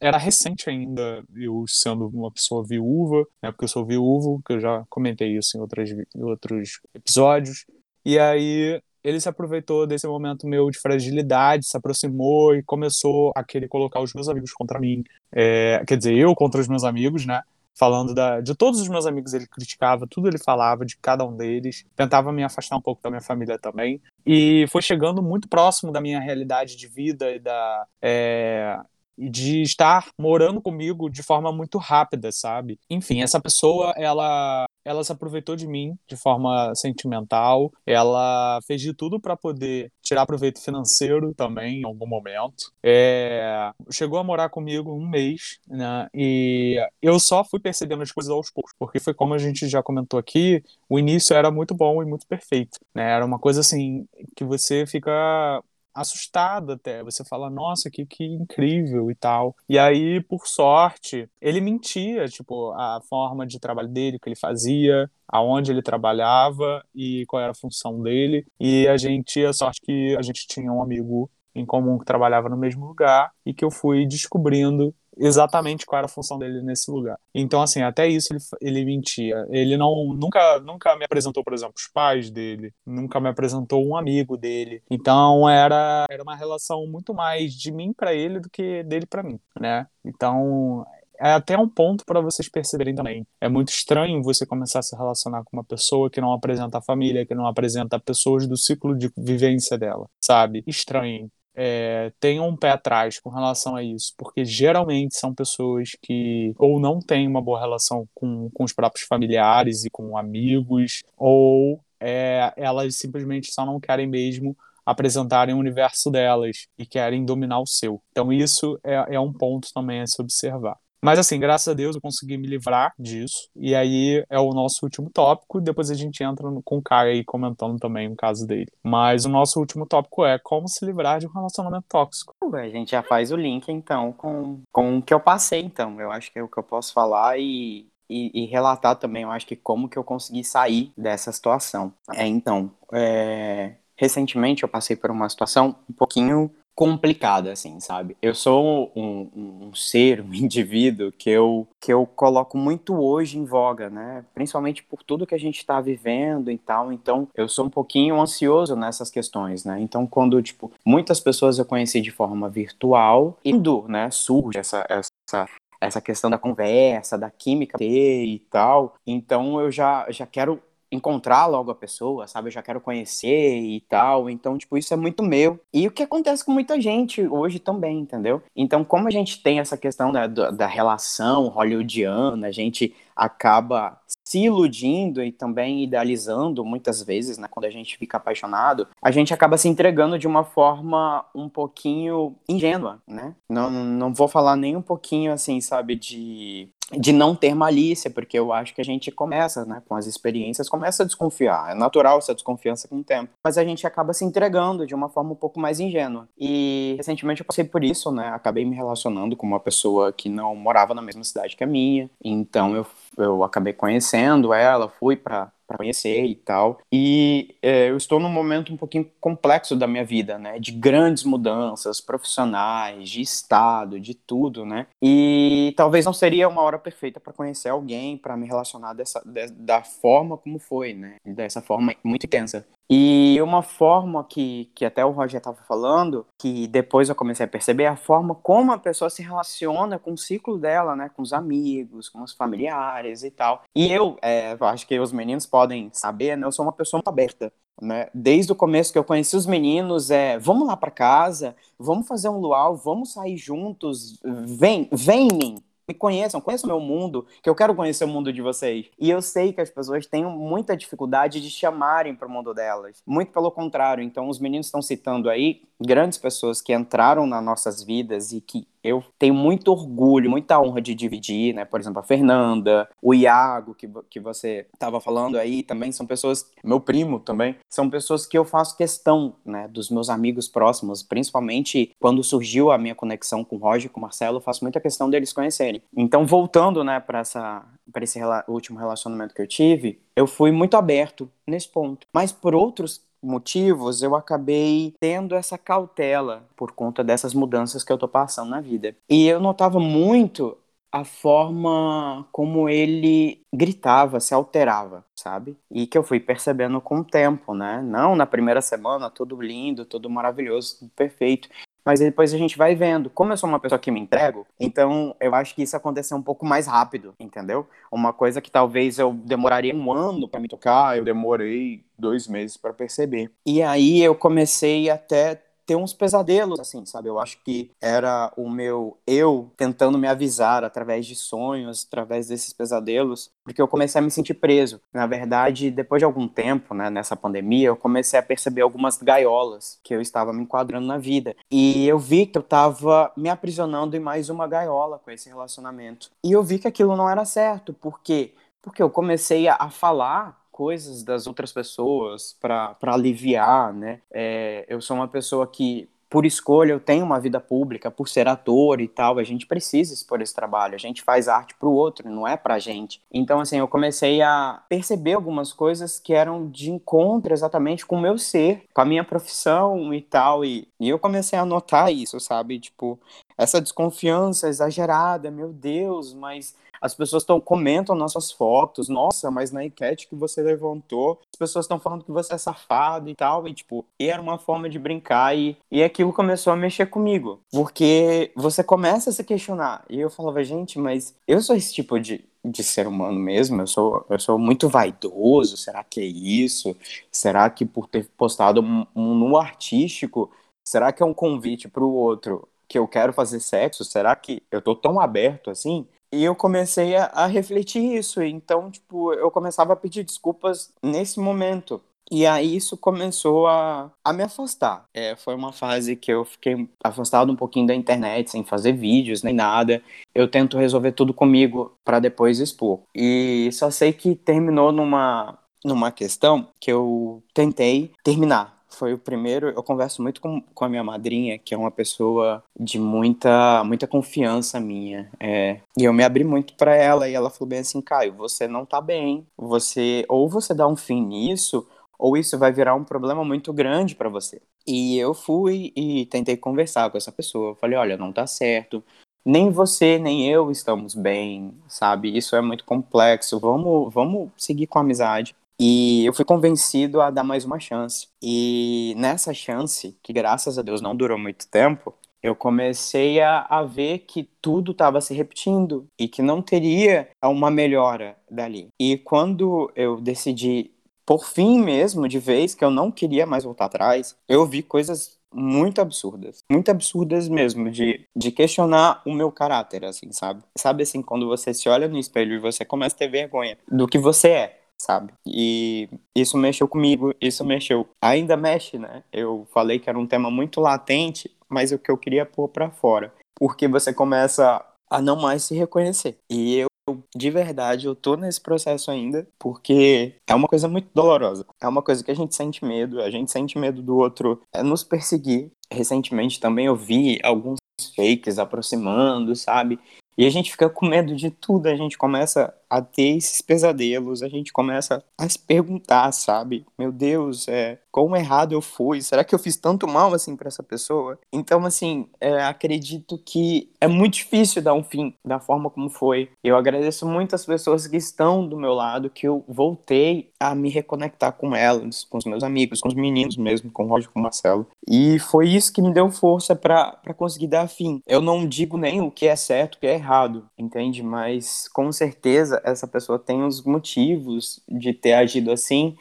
era recente ainda, eu sendo uma pessoa viúva, né, porque eu sou viúvo, que eu já comentei isso em, outras, em outros episódios. E aí ele se aproveitou desse momento meu de fragilidade, se aproximou e começou a querer colocar os meus amigos contra mim. É, quer dizer, eu contra os meus amigos, né? Falando da, de todos os meus amigos, ele criticava, tudo ele falava de cada um deles, tentava me afastar um pouco da minha família também. E foi chegando muito próximo da minha realidade de vida e da. é, de estar morando comigo de forma muito rápida, sabe? Enfim, essa pessoa, ela ela se aproveitou de mim de forma sentimental, ela fez de tudo para poder tirar proveito financeiro também em algum momento. É, chegou a morar comigo um mês, né? E eu só fui percebendo as coisas aos poucos, porque foi como a gente já comentou aqui, o início era muito bom e muito perfeito, né? Era uma coisa assim que você fica assustado até. Você fala, nossa, que, que incrível e tal. E aí, por sorte, ele mentia, tipo, a forma de trabalho dele, que ele fazia, aonde ele trabalhava e qual era a função dele. E a gente, a sorte que a gente tinha um amigo em comum que trabalhava no mesmo lugar e que eu fui descobrindo exatamente qual era a função dele nesse lugar. Então, assim, até isso ele, ele mentia. Ele não nunca, nunca me apresentou, por exemplo, os pais dele, nunca me apresentou um amigo dele. Então, era, era uma relação muito mais de mim para ele do que dele para mim, né? Então, é até um ponto para vocês perceberem também. É muito estranho você começar a se relacionar com uma pessoa que não apresenta a família, que não apresenta pessoas do ciclo de vivência dela, sabe? Estranho é, tenham um pé atrás com relação a isso, porque geralmente são pessoas que ou não têm uma boa relação com, com os próprios familiares e com amigos, ou é, elas simplesmente só não querem mesmo apresentarem o universo delas e querem dominar o seu. Então isso é, é um ponto também a se observar. Mas assim, graças a Deus eu consegui me livrar disso. E aí é o nosso último tópico. Depois a gente entra com o Caio aí comentando também o caso dele. Mas o nosso último tópico é como se livrar de um relacionamento tóxico. A gente já faz o link, então, com, com o que eu passei, então. Eu acho que é o que eu posso falar e, e, e relatar também, eu acho que como que eu consegui sair dessa situação. É, então, é, recentemente eu passei por uma situação um pouquinho complicada, assim, sabe? Eu sou um, um, um, ser, um indivíduo que eu, que eu coloco muito hoje em voga, né? Principalmente por tudo que a gente está vivendo e tal. Então, eu sou um pouquinho ansioso nessas questões, né? Então, quando, tipo, muitas pessoas eu conheci de forma virtual, indo, né, surge essa, essa essa questão da conversa, da química e tal. Então eu já, já quero encontrar logo a pessoa, sabe? Eu já quero conhecer e tal. Então, tipo, isso é muito meu. E o que acontece com muita gente hoje também, entendeu? Então, como a gente tem essa questão da, da relação hollywoodiana, a gente acaba se iludindo e também idealizando muitas vezes, né, quando a gente fica apaixonado, a gente acaba se entregando de uma forma um pouquinho ingênua, né? Não, não vou falar nem um pouquinho assim, sabe, de de não ter malícia, porque eu acho que a gente começa, né, com as experiências, começa a desconfiar. É natural essa desconfiança com o tempo, mas a gente acaba se entregando de uma forma um pouco mais ingênua. E recentemente eu passei por isso, né? Acabei me relacionando com uma pessoa que não morava na mesma cidade que a minha, então eu eu acabei conhecendo ela, fui para conhecer e tal. E é, eu estou num momento um pouquinho complexo da minha vida, né? De grandes mudanças profissionais, de estado, de tudo, né? E talvez não seria uma hora perfeita para conhecer alguém, para me relacionar dessa, de, da forma como foi, né? Dessa forma muito intensa. E uma forma que, que até o Roger estava falando, que depois eu comecei a perceber, é a forma como a pessoa se relaciona com o ciclo dela, né? Com os amigos, com os familiares e tal. E eu, é, acho que os meninos podem saber, né? Eu sou uma pessoa muito aberta. Né? Desde o começo que eu conheci os meninos, é, vamos lá para casa, vamos fazer um luau, vamos sair juntos, vem, vem em mim, me conheçam, conheçam o meu mundo, que eu quero conhecer o mundo de vocês. E eu sei que as pessoas têm muita dificuldade de chamarem para o mundo delas. Muito pelo contrário. Então, os meninos estão citando aí grandes pessoas que entraram nas nossas vidas e que eu tenho muito orgulho, muita honra de dividir, né? Por exemplo, a Fernanda, o Iago, que, que você estava falando aí, também são pessoas, meu primo também, são pessoas que eu faço questão, né? Dos meus amigos próximos, principalmente quando surgiu a minha conexão com o Roger, com o Marcelo, eu faço muita questão deles conhecerem. Então, voltando, né, para essa para esse rela último relacionamento que eu tive, eu fui muito aberto nesse ponto. Mas por outros motivos, eu acabei tendo essa cautela por conta dessas mudanças que eu tô passando na vida. E eu notava muito a forma como ele gritava, se alterava, sabe? E que eu fui percebendo com o tempo, né? Não na primeira semana, tudo lindo, tudo maravilhoso, tudo perfeito mas depois a gente vai vendo. Como eu sou uma pessoa que me entrego, então eu acho que isso aconteceu um pouco mais rápido, entendeu? Uma coisa que talvez eu demoraria um ano para me tocar, eu demorei dois meses para perceber. E aí eu comecei até ter uns pesadelos, assim, sabe? Eu acho que era o meu eu tentando me avisar através de sonhos, através desses pesadelos, porque eu comecei a me sentir preso. Na verdade, depois de algum tempo, né, nessa pandemia, eu comecei a perceber algumas gaiolas que eu estava me enquadrando na vida. E eu vi que eu estava me aprisionando em mais uma gaiola com esse relacionamento. E eu vi que aquilo não era certo, porque porque eu comecei a falar coisas das outras pessoas para aliviar, né? É, eu sou uma pessoa que, por escolha, eu tenho uma vida pública, por ser ator e tal, a gente precisa expor esse trabalho, a gente faz arte para o outro, não é para a gente. Então, assim, eu comecei a perceber algumas coisas que eram de encontro exatamente com o meu ser, com a minha profissão e tal, e, e eu comecei a notar isso, sabe? Tipo, essa desconfiança exagerada, meu Deus, mas as pessoas estão comentam nossas fotos, nossa, mas na enquete que você levantou, as pessoas estão falando que você é safado e tal, e tipo, e era uma forma de brincar e, e aquilo começou a mexer comigo, porque você começa a se questionar, e eu falava, gente, mas eu sou esse tipo de, de ser humano mesmo, eu sou, eu sou muito vaidoso, será que é isso? Será que por ter postado um, um nu artístico, será que é um convite para o outro que eu quero fazer sexo? Será que eu tô tão aberto assim? E eu comecei a, a, refletir isso. Então, tipo, eu começava a pedir desculpas nesse momento. E aí isso começou a, a me afastar. É, foi uma fase que eu fiquei afastado um pouquinho da internet, sem fazer vídeos nem nada. Eu tento resolver tudo comigo para depois expor. E só sei que terminou numa, numa questão que eu tentei terminar foi o primeiro. Eu converso muito com, com a minha madrinha, que é uma pessoa de muita, muita confiança minha. É, e eu me abri muito para ela e ela falou bem assim: Caio, você não tá bem. Você ou você dá um fim nisso, ou isso vai virar um problema muito grande para você. E eu fui e tentei conversar com essa pessoa. Eu falei: olha, não tá certo. Nem você, nem eu estamos bem, sabe? Isso é muito complexo. Vamos, vamos seguir com a amizade. E eu fui convencido a dar mais uma chance. E nessa chance, que graças a Deus não durou muito tempo, eu comecei a, a ver que tudo estava se repetindo e que não teria uma melhora dali. E quando eu decidi, por fim mesmo, de vez, que eu não queria mais voltar atrás, eu vi coisas muito absurdas. Muito absurdas mesmo, de, de questionar o meu caráter, assim, sabe? Sabe assim, quando você se olha no espelho e você começa a ter vergonha do que você é sabe? E isso mexeu comigo, isso mexeu. Ainda mexe, né? Eu falei que era um tema muito latente, mas o que eu queria pôr para fora. Porque você começa a não mais se reconhecer. E eu de verdade, eu tô nesse processo ainda, porque é uma coisa muito dolorosa. É uma coisa que a gente sente medo, a gente sente medo do outro é nos perseguir. Recentemente também eu vi alguns fakes aproximando, sabe? E a gente fica com medo de tudo, a gente começa a ter esses pesadelos, a gente começa a se perguntar, sabe? Meu Deus, é, quão errado eu fui? Será que eu fiz tanto mal assim para essa pessoa? Então, assim, é, acredito que é muito difícil dar um fim da forma como foi. Eu agradeço muito as pessoas que estão do meu lado, que eu voltei a me reconectar com elas, com os meus amigos, com os meninos mesmo, com o Roger, com o Marcelo. E foi isso que me deu força para conseguir dar fim. Eu não digo nem o que é certo, o que é errado, entende? Mas com certeza essa pessoa tem os motivos de ter agido assim,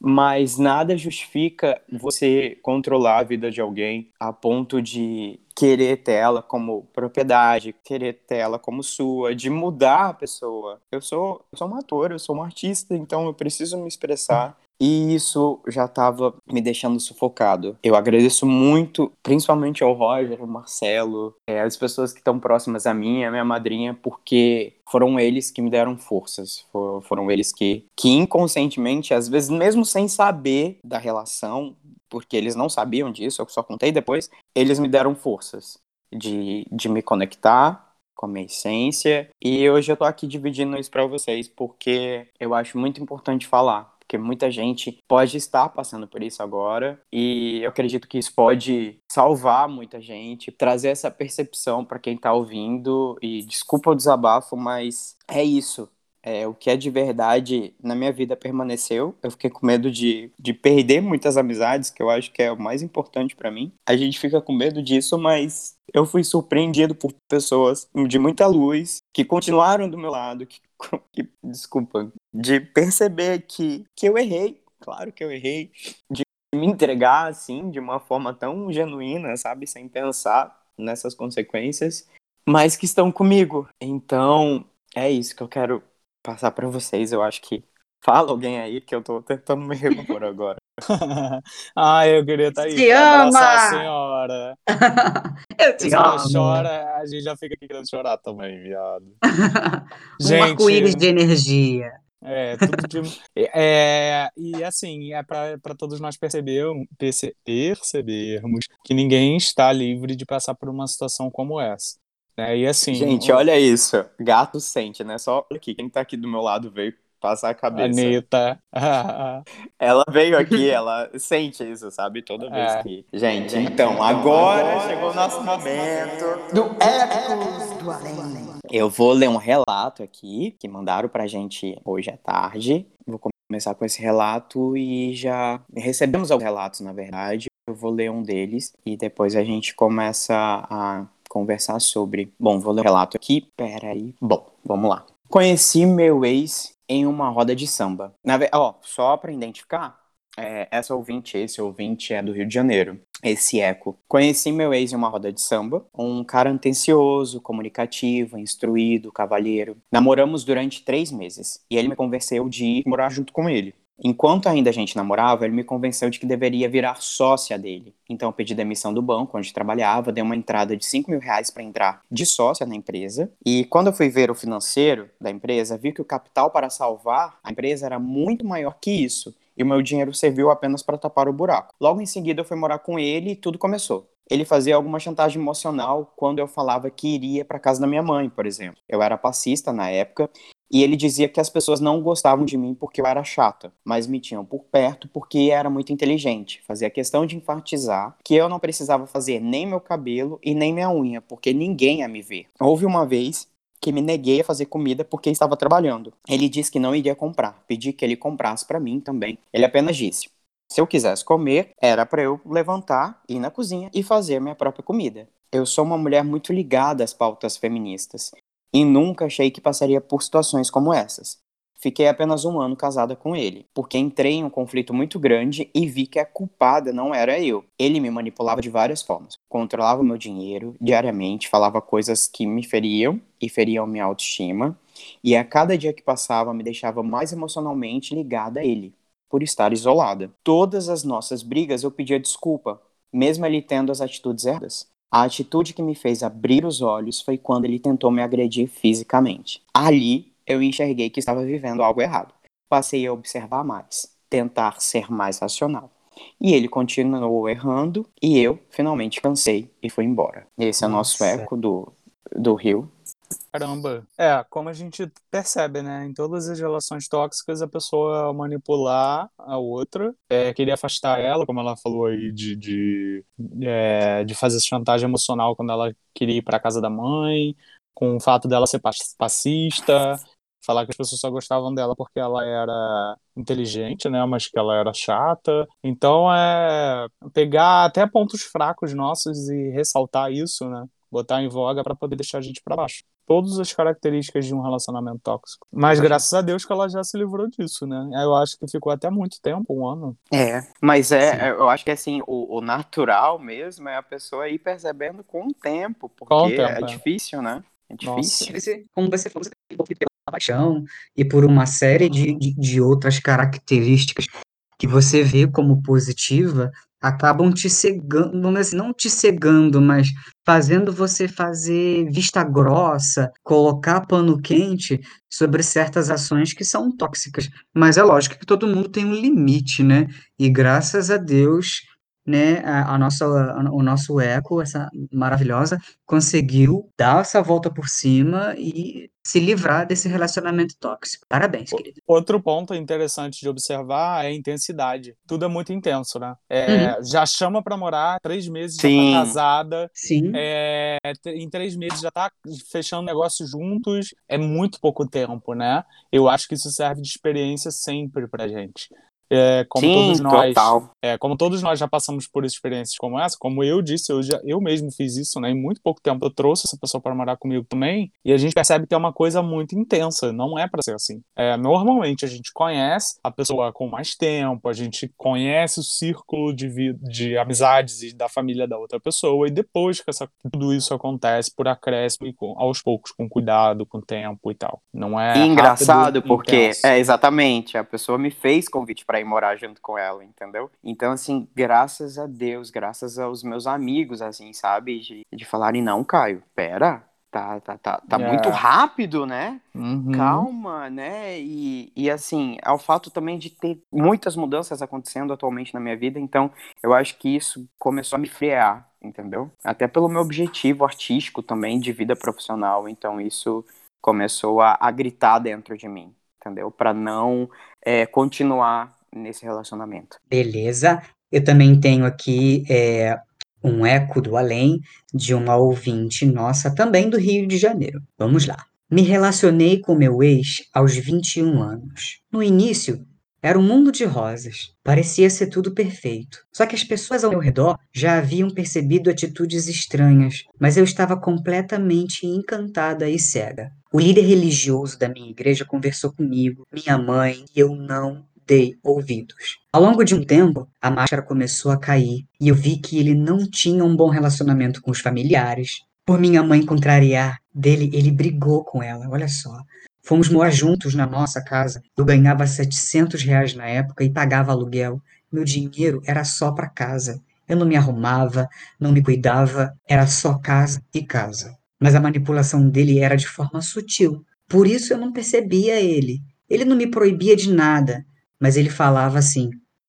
mas nada justifica você controlar a vida de alguém a ponto de querer ter ela como propriedade, querer ter ela como sua, de mudar a pessoa. Eu sou, eu sou um ator, eu sou um artista, então eu preciso me expressar e isso já estava me deixando sufocado. Eu agradeço muito, principalmente ao Roger, ao Marcelo, é, as pessoas que estão próximas a mim, a minha madrinha, porque foram eles que me deram forças. For, foram eles que, que inconscientemente, às vezes mesmo sem saber da relação, porque eles não sabiam disso, eu só contei depois, eles me deram forças de, de me conectar com a minha essência. E hoje eu tô aqui dividindo isso para vocês porque eu acho muito importante falar porque muita gente pode estar passando por isso agora e eu acredito que isso pode salvar muita gente, trazer essa percepção para quem está ouvindo e desculpa o desabafo, mas é isso. É, o que é de verdade na minha vida permaneceu. Eu fiquei com medo de, de perder muitas amizades, que eu acho que é o mais importante para mim. A gente fica com medo disso, mas eu fui surpreendido por pessoas de muita luz que continuaram do meu lado, que, que desculpa, de perceber que, que eu errei, claro que eu errei, de me entregar assim, de uma forma tão genuína, sabe, sem pensar nessas consequências, mas que estão comigo. Então, é isso que eu quero passar para vocês. Eu acho que fala alguém aí que eu tô tentando me repor agora. ah, eu queria estar tá aí te ama! a senhora. eu te Se ela amo. chora, a gente já fica aqui querendo chorar também, viado. um Gente, arco-íris de energia. É, tudo de. É, e assim, é para todos nós perceber, perce, percebermos que ninguém está livre de passar por uma situação como essa. Né? E assim. Gente, olha isso. Gato sente, né? Só aqui, quem tá aqui do meu lado veio passar a cabeça. Anitta. ela veio aqui, ela sente isso, sabe? Toda vez É. que. Gente, então, agora chegou o nosso momento do Épicos do Além. Eu vou ler um relato aqui que mandaram pra gente hoje à tarde. Vou começar com esse relato e já recebemos alguns relatos, na verdade. Eu vou ler um deles e depois a gente começa a conversar sobre. Bom, vou ler um relato aqui. Peraí. Bom, vamos lá. Conheci meu ex em uma roda de samba. Na Ó, só pra identificar, é, essa ouvinte, esse ouvinte é do Rio de Janeiro. Esse eco. Conheci meu ex em uma roda de samba, um cara atencioso, comunicativo, instruído, cavalheiro. Namoramos durante três meses e ele me convenceu de ir morar junto com ele. Enquanto ainda a gente namorava, ele me convenceu de que deveria virar sócia dele. Então eu pedi demissão do banco onde trabalhava, dei uma entrada de 5 mil reais para entrar de sócia na empresa. E quando eu fui ver o financeiro da empresa, vi que o capital para salvar a empresa era muito maior que isso. E o meu dinheiro serviu apenas para tapar o buraco. Logo em seguida eu fui morar com ele e tudo começou ele fazia alguma chantagem emocional quando eu falava que iria para casa da minha mãe, por exemplo. Eu era passista na época e ele dizia que as pessoas não gostavam de mim porque eu era chata, mas me tinham por perto porque era muito inteligente. Fazia questão de enfatizar que eu não precisava fazer nem meu cabelo e nem minha unha, porque ninguém ia me ver. Houve uma vez que me neguei a fazer comida porque estava trabalhando. Ele disse que não iria comprar, pedi que ele comprasse para mim também. Ele apenas disse: se eu quisesse comer, era para eu levantar, ir na cozinha e fazer minha própria comida. Eu sou uma mulher muito ligada às pautas feministas e nunca achei que passaria por situações como essas. Fiquei apenas um ano casada com ele, porque entrei em um conflito muito grande e vi que a culpada não era eu. Ele me manipulava de várias formas. Controlava meu dinheiro diariamente, falava coisas que me feriam e feriam minha autoestima, e a cada dia que passava me deixava mais emocionalmente ligada a ele por estar isolada. Todas as nossas brigas eu pedia desculpa, mesmo ele tendo as atitudes erradas. A atitude que me fez abrir os olhos foi quando ele tentou me agredir fisicamente. Ali eu enxerguei que estava vivendo algo errado. Passei a observar mais, tentar ser mais racional. E ele continuou errando e eu finalmente cansei e fui embora. Esse é o nosso eco do, do Rio Caramba. É, como a gente percebe, né? Em todas as relações tóxicas, a pessoa manipular a outra, é, querer afastar ela, como ela falou aí, de, de, é, de fazer chantagem emocional quando ela queria ir para casa da mãe, com o fato dela ser passista, falar que as pessoas só gostavam dela porque ela era inteligente, né, mas que ela era chata. Então é pegar até pontos fracos nossos e ressaltar isso, né? Botar em voga para poder deixar a gente para baixo todas as características de um relacionamento tóxico. Mas graças a Deus que ela já se livrou disso, né? Eu acho que ficou até muito tempo, um ano. É, mas é, Sim. eu acho que assim, o, o, natural mesmo é a pessoa ir percebendo com o tempo, porque o tempo, é, é, difícil, né? É difícil. Nossa. Como você falou, você pela paixão e por uma série de, de, de outras características que você vê como positiva, acabam te cegando, não te cegando, mas fazendo você fazer vista grossa, colocar pano quente sobre certas ações que são tóxicas. Mas é lógico que todo mundo tem um limite, né? E graças a Deus né, a, a nossa, a, o nosso eco, essa maravilhosa, conseguiu dar essa volta por cima e se livrar desse relacionamento tóxico. Parabéns, querido. Outro ponto interessante de observar é a intensidade. Tudo é muito intenso, né? É, uhum. Já chama para morar, três meses Sim. já tá casada. Sim. É, em três meses já tá fechando negócio juntos. É muito pouco tempo, né? Eu acho que isso serve de experiência sempre pra gente. É, como Sim, todos nós, total. É, como todos nós já passamos por experiências como essa, como eu disse, eu, já, eu mesmo fiz isso, né? Em muito pouco tempo eu trouxe essa pessoa para morar comigo também, e a gente percebe que é uma coisa muito intensa, não é para ser assim. É, normalmente a gente conhece a pessoa com mais tempo, a gente conhece o círculo de, vida, de amizades e da família da outra pessoa, e depois que essa, tudo isso acontece por acréscimo e com, aos poucos, com cuidado, com tempo e tal. Não é. E engraçado rápido, porque, intenso. é exatamente, a pessoa me fez convite para ir morar junto com ela, entendeu? Então, assim, graças a Deus, graças aos meus amigos, assim, sabe? De, de falarem, não, Caio, pera, tá, tá, tá, tá é. muito rápido, né? Uhum. Calma, né? E, e assim, ao fato também de ter muitas mudanças acontecendo atualmente na minha vida, então eu acho que isso começou a me frear, entendeu? Até pelo meu objetivo artístico também de vida profissional, então isso começou a, a gritar dentro de mim, entendeu? Para não é, continuar nesse relacionamento. Beleza. Eu também tenho aqui é, um eco do além de uma ouvinte nossa, também do Rio de Janeiro. Vamos lá. Me relacionei com meu ex aos 21 anos. No início, era um mundo de rosas. Parecia ser tudo perfeito. Só que as pessoas ao meu redor já haviam percebido atitudes estranhas, mas eu estava completamente encantada e cega. O líder religioso da minha igreja conversou comigo, minha mãe, e eu não dei ouvidos. Ao longo de um tempo, a máscara começou a cair e eu vi que ele não tinha um bom relacionamento com os familiares. Por minha mãe contrariar dele, ele brigou com ela, olha só. Fomos morar juntos na nossa casa. Eu ganhava 700 reais na época e pagava aluguel. Meu dinheiro era só para casa. Eu não me arrumava, não me cuidava, era só casa e casa. Mas a manipulação dele era de forma sutil. Por isso eu não percebia ele. Ele não me proibia de nada, mas ele falava assim: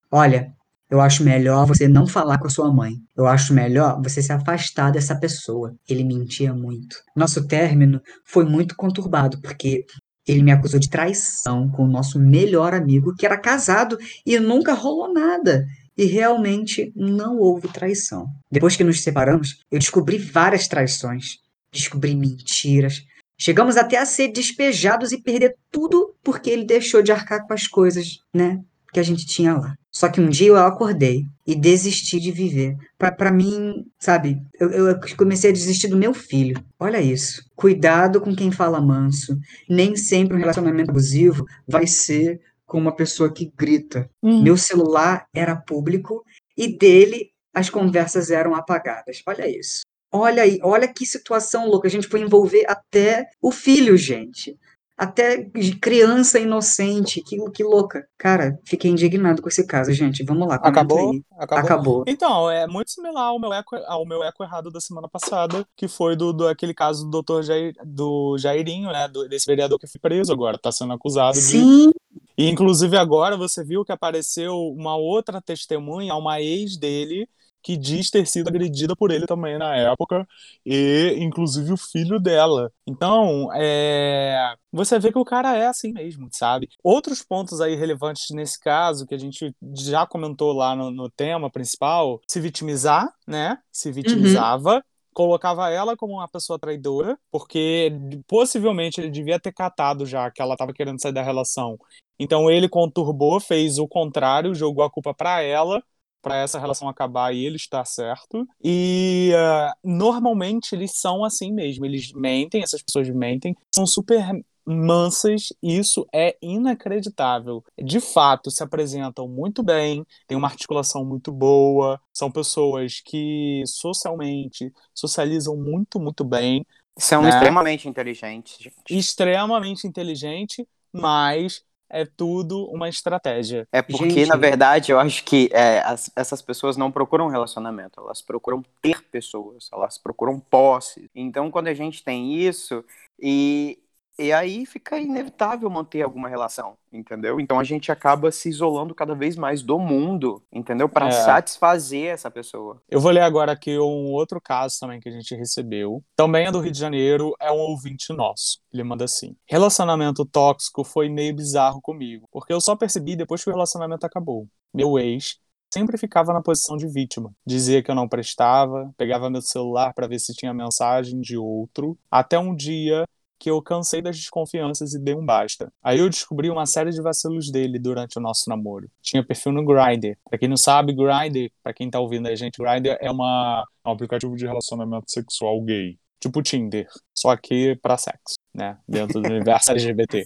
Olha, eu acho melhor você não falar com a sua mãe. Eu acho melhor você se afastar dessa pessoa. Ele mentia muito. Nosso término foi muito conturbado, porque ele me acusou de traição com o nosso melhor amigo, que era casado e nunca rolou nada. E realmente não houve traição. Depois que nos separamos, eu descobri várias traições, descobri mentiras. Chegamos até a ser despejados e perder tudo porque ele deixou de arcar com as coisas, né? Que a gente tinha lá. Só que um dia eu acordei e desisti de viver. Para mim, sabe, eu, eu comecei a desistir do meu filho. Olha isso. Cuidado com quem fala manso. Nem sempre um relacionamento abusivo vai ser com uma pessoa que grita. Hum. Meu celular era público e dele as conversas eram apagadas. Olha isso. Olha aí, olha que situação louca. A gente foi envolver até o filho, gente. Até de criança inocente. Que, que louca. Cara, fiquei indignado com esse caso, gente. Vamos lá. Acabou? aí. Acabou? Acabou. Então, é muito similar ao meu eco, ao meu eco errado da semana passada, que foi do, do aquele caso do doutor Jair, do Jairinho, né? do- desse vereador que foi preso agora, tá sendo acusado de. Sim, E inclusive agora você viu que apareceu uma outra testemunha, uma ex dele, que diz ter sido agredida por ele também na época, e inclusive o filho dela. Então, é, você vê que o cara é assim mesmo, sabe? Outros pontos aí relevantes nesse caso, que a gente já comentou lá no, no tema principal, se vitimizar, né? Se vitimizava. Colocava ela como uma pessoa traidora, porque possivelmente ele devia ter catado já que ela estava querendo sair da relação. Então ele conturbou, fez o contrário, jogou a culpa para ela, para essa relação acabar e ele estar certo. E ah, normalmente eles são assim mesmo, eles mentem, essas pessoas mentem, são super mansas e isso é inacreditável. De fato, se apresentam muito bem, têm uma articulação muito boa, são pessoas que socialmente socializam muito, muito bem, São Né? extremamente inteligentes, gente. extremamente inteligente, mas é tudo uma estratégia. É porque, Gente. na verdade, eu acho que é, as- essas pessoas não procuram relacionamento, elas procuram ter pessoas, elas procuram posse. Então, quando a gente tem isso, e, e aí fica inevitável manter alguma relação, entendeu? Então a gente acaba se isolando cada vez mais do mundo, entendeu? Para É. satisfazer essa pessoa. Eu vou ler agora aqui um outro caso também que a gente recebeu. Também é do Rio de Janeiro, é um ouvinte nosso. Ele manda assim: Relacionamento tóxico foi meio bizarro comigo, porque eu só percebi depois que o relacionamento acabou. Meu ex sempre ficava na posição de vítima. Dizia que eu não prestava, pegava meu celular para ver se tinha mensagem de outro, até um dia que eu cansei das desconfianças e dei um basta. Aí eu descobri uma série de vacilos dele durante o nosso namoro. Tinha perfil no Grindr. Pra quem não sabe, Grindr, pra quem tá ouvindo a gente, Grindr é uma, um aplicativo de relacionamento sexual gay. Tipo Tinder, só que pra sexo, né? Dentro do universo LGBT.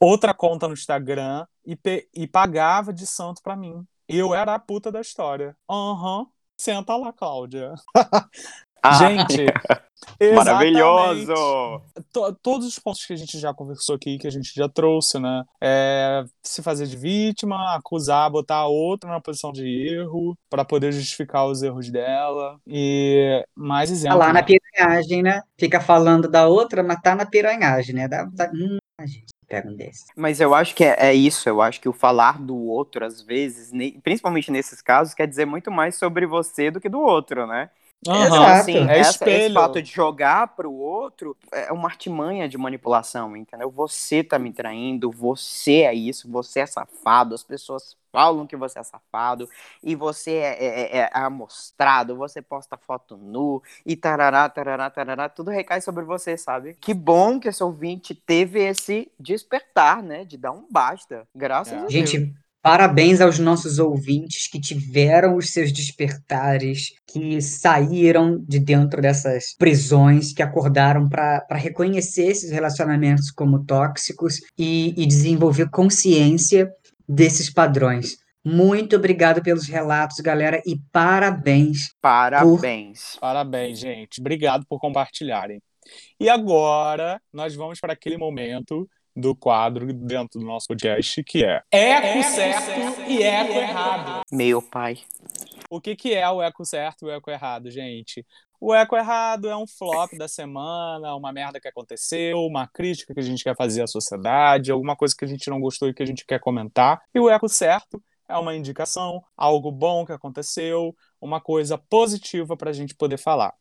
Outra conta no Instagram e, e pagava de santo pra mim. Eu era a puta da história. Aham. Senta lá, Cláudia. Ah, Gente, maravilhoso! to- todos os pontos que a gente já conversou aqui, que a gente já trouxe, né? É, se fazer de vítima, acusar, botar a outra na posição de erro para poder justificar os erros dela. E mais tá exemplos. lá na né? piranhagem, né? Fica falando da outra, mas tá na piranhagem, né? Dá, dá... Hum, a gente pega um desse. Mas eu acho que é, é isso, eu acho que o falar do outro, às vezes, ne- principalmente nesses casos, quer dizer muito mais sobre você do que do outro, né? Então, Exato. assim, É essa- espelho. esse fato de jogar pro outro é uma artimanha de manipulação, entendeu? Você tá me traindo, você é isso, você é safado, as pessoas falam que você é safado, e você é, é- é amostrado, você posta foto nu, e tarará, tarará, tarará, tudo recai sobre você, sabe? Que bom que esse ouvinte teve esse despertar, né? De dar um basta. Graças É. a Deus. Gente, parabéns aos nossos ouvintes que tiveram os seus despertares, que saíram de dentro dessas prisões, que acordaram para reconhecer esses relacionamentos como tóxicos e, e desenvolver consciência desses padrões. Muito obrigado pelos relatos, galera, e parabéns. Parabéns. Parabéns, gente. Obrigado por compartilharem. E agora nós vamos para aquele momento do quadro dentro do nosso podcast que é Eco certo e Eco errado. Meu pai. O que, que é o eco certo e o eco errado, gente? O eco errado é um flop da semana, uma merda que aconteceu, uma crítica que a gente quer fazer à sociedade, alguma coisa que a gente não gostou e que a gente quer comentar. E o eco certo é uma indicação, algo bom que aconteceu, uma coisa positiva para a gente poder falar.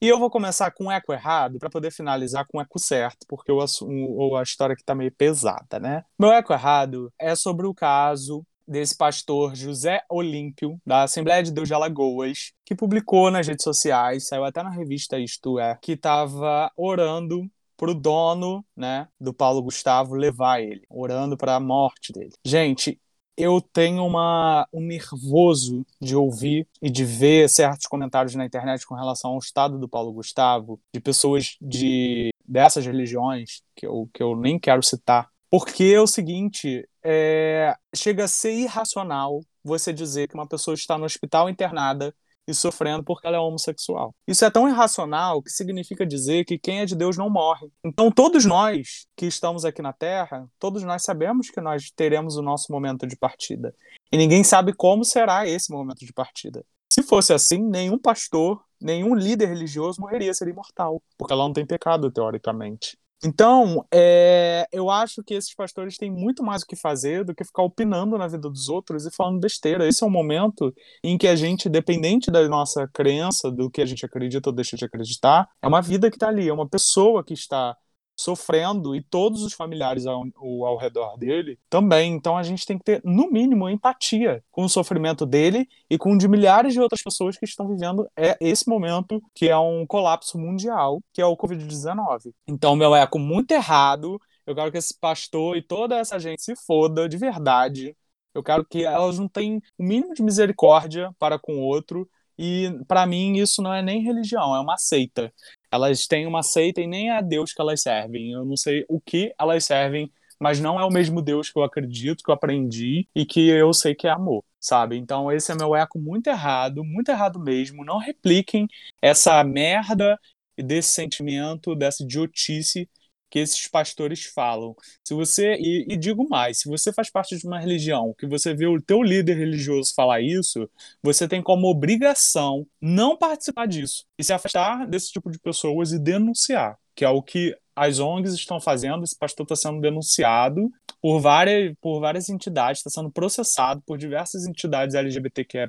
E eu vou começar com o eco errado para poder finalizar com o eco certo, porque o, o, a história aqui tá meio pesada, né? Meu eco errado é sobre o caso desse pastor José Olímpio, da Assembleia de Deus de Alagoas, que publicou nas redes sociais, saiu até na revista Isto É, que estava orando pro dono, né, do Paulo Gustavo levar ele, orando para a morte dele. Gente, eu tenho uma, um nervoso de ouvir e de ver certos comentários na internet com relação ao estado do Paulo Gustavo, de pessoas de dessas religiões, que eu, que eu nem quero citar, porque é o seguinte, é, chega a ser irracional você dizer que uma pessoa está no hospital internada e sofrendo porque ela é homossexual. Isso é tão irracional que significa dizer que quem é de Deus não morre. Então, todos nós que estamos aqui na Terra, todos nós sabemos que nós teremos o nosso momento de partida. E ninguém sabe como será esse momento de partida. Se fosse assim, nenhum pastor, nenhum líder religioso morreria, seria imortal, porque ela não tem pecado, teoricamente. Então, é, eu acho que esses pastores têm muito mais o que fazer do que ficar opinando na vida dos outros e falando besteira. Esse é um momento em que a gente, dependente da nossa crença, do que a gente acredita ou deixa de acreditar, é uma vida que está ali, é uma pessoa que está sofrendo e todos os familiares ao, ao redor dele também. Então a gente tem que ter, no mínimo, empatia com o sofrimento dele e com de milhares de outras pessoas que estão vivendo é esse momento que é um colapso mundial, que é o Covid-19. Então, meu eco muito errado. Eu quero que esse pastor e toda essa gente se foda de verdade. Eu quero que elas não tenham o mínimo de misericórdia para com o outro. E para mim isso não é nem religião, é uma seita. Elas têm uma seita e nem é a Deus que elas servem. Eu não sei o que elas servem, mas não é o mesmo Deus que eu acredito, que eu aprendi e que eu sei que é amor, sabe? Então esse é meu eco muito errado, muito errado mesmo. Não repliquem essa merda desse sentimento, dessa idiotice que esses pastores falam. Se você e, e, digo mais, se você faz parte de uma religião, que você vê o teu líder religioso falar isso, você tem como obrigação não participar disso e se afastar desse tipo de pessoas e denunciar, que é o que as ONGs estão fazendo. Esse pastor está sendo denunciado por várias, por várias entidades, está sendo processado por diversas entidades LGBTQIA+,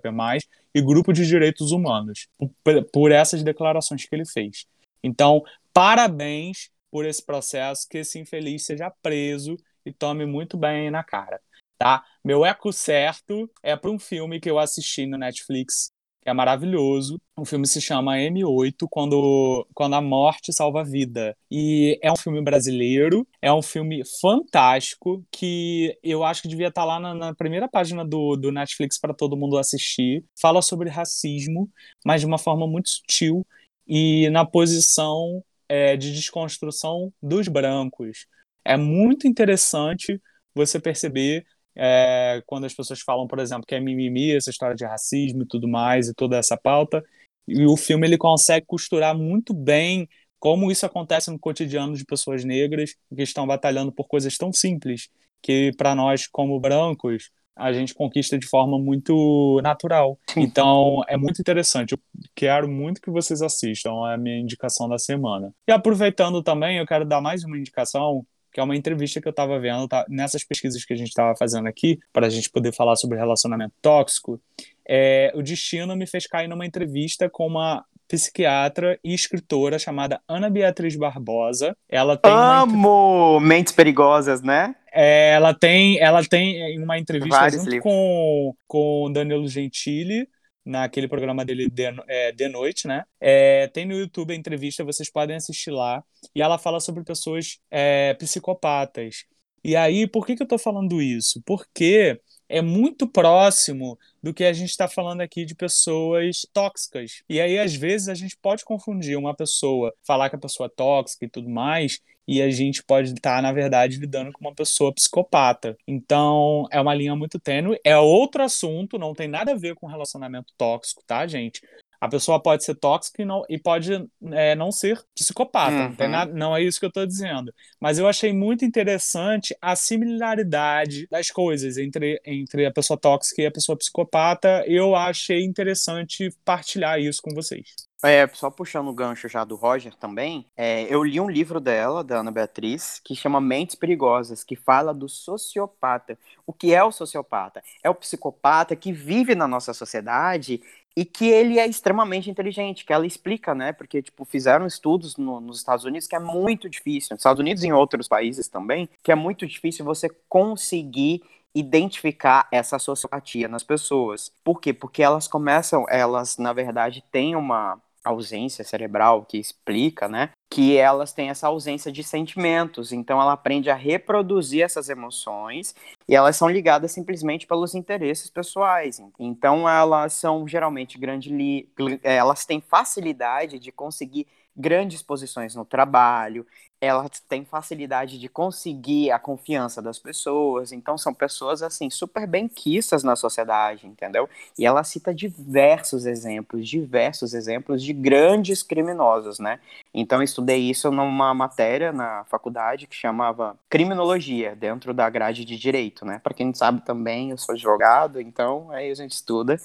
e grupos de direitos humanos, por, por essas declarações que ele fez. Então, parabéns por esse processo, que esse infeliz seja preso e tome muito bem na cara, tá? Meu eco certo é para um filme que eu assisti no Netflix, que é maravilhoso. O filme se chama M8, quando, quando a morte salva a vida. E é um filme brasileiro, é um filme fantástico, que eu acho que devia estar tá lá na, na primeira página do, do Netflix para todo mundo assistir. Fala sobre racismo, mas de uma forma muito sutil e na posição é, de desconstrução dos brancos. É muito interessante você perceber é, quando as pessoas falam, por exemplo, que é mimimi, essa história de racismo e tudo mais, e toda essa pauta, e o filme ele consegue costurar muito bem como isso acontece no cotidiano de pessoas negras que estão batalhando por coisas tão simples que para nós como brancos a gente conquista de forma muito natural. Então, é muito interessante. Eu quero muito que vocês assistam, é a minha indicação da semana. E aproveitando também, eu quero dar mais uma indicação que é uma entrevista que eu estava vendo tá, nessas pesquisas que a gente estava fazendo aqui, para a gente poder falar sobre relacionamento tóxico. É, o destino me fez cair numa entrevista com uma psiquiatra e escritora chamada Ana Beatriz Barbosa. Ela tem Amo. Mentes Perigosas, né? É, ela tem ela tem uma entrevista com com Danilo Gentili naquele programa dele de, é, de noite, né? É, tem no YouTube a entrevista, vocês podem assistir lá. E ela fala sobre pessoas é, psicopatas. E aí, por que, que eu tô falando isso? Porque é muito próximo do que a gente está falando aqui de pessoas tóxicas. E aí, às vezes, a gente pode confundir uma pessoa, falar que a pessoa é tóxica e tudo mais, e a gente pode estar, tá, na verdade, lidando com uma pessoa psicopata. Então, é uma linha muito tênue. É outro assunto, não tem nada a ver com relacionamento tóxico, tá, gente? A pessoa pode ser tóxica e, não, e pode é, não ser psicopata. Não, Uhum. nada, não é isso que eu estou dizendo. Mas eu achei muito interessante a similaridade das coisas entre, entre a pessoa tóxica e a pessoa psicopata. Eu achei interessante partilhar isso com vocês. É, só puxando o gancho já do Roger também, é, eu li um livro dela, da Ana Beatriz, que chama Mentes Perigosas, que fala do sociopata. O que é o sociopata? É o psicopata que vive na nossa sociedade e que ele é extremamente inteligente, que ela explica, né? Porque, tipo, fizeram estudos no- nos Estados Unidos que é muito difícil, nos Estados Unidos e em outros países também, que é muito difícil você conseguir identificar essa sociopatia nas pessoas. Por quê? Porque elas começam, elas, na verdade, têm uma ausência cerebral que explica, né? Que elas têm essa ausência de sentimentos. Então ela aprende a reproduzir essas emoções e elas são ligadas simplesmente pelos interesses pessoais. Então elas são geralmente grande li... elas têm facilidade de conseguir grandes posições no trabalho, elas têm facilidade de conseguir a confiança das pessoas, então são pessoas assim super benquistas na sociedade, entendeu? E ela cita diversos exemplos, diversos exemplos de grandes criminosos, né? Então eu estudei isso numa matéria na faculdade que chamava criminologia, dentro da grade de direito, né? Para quem não sabe também, eu sou advogado, então aí a gente estuda.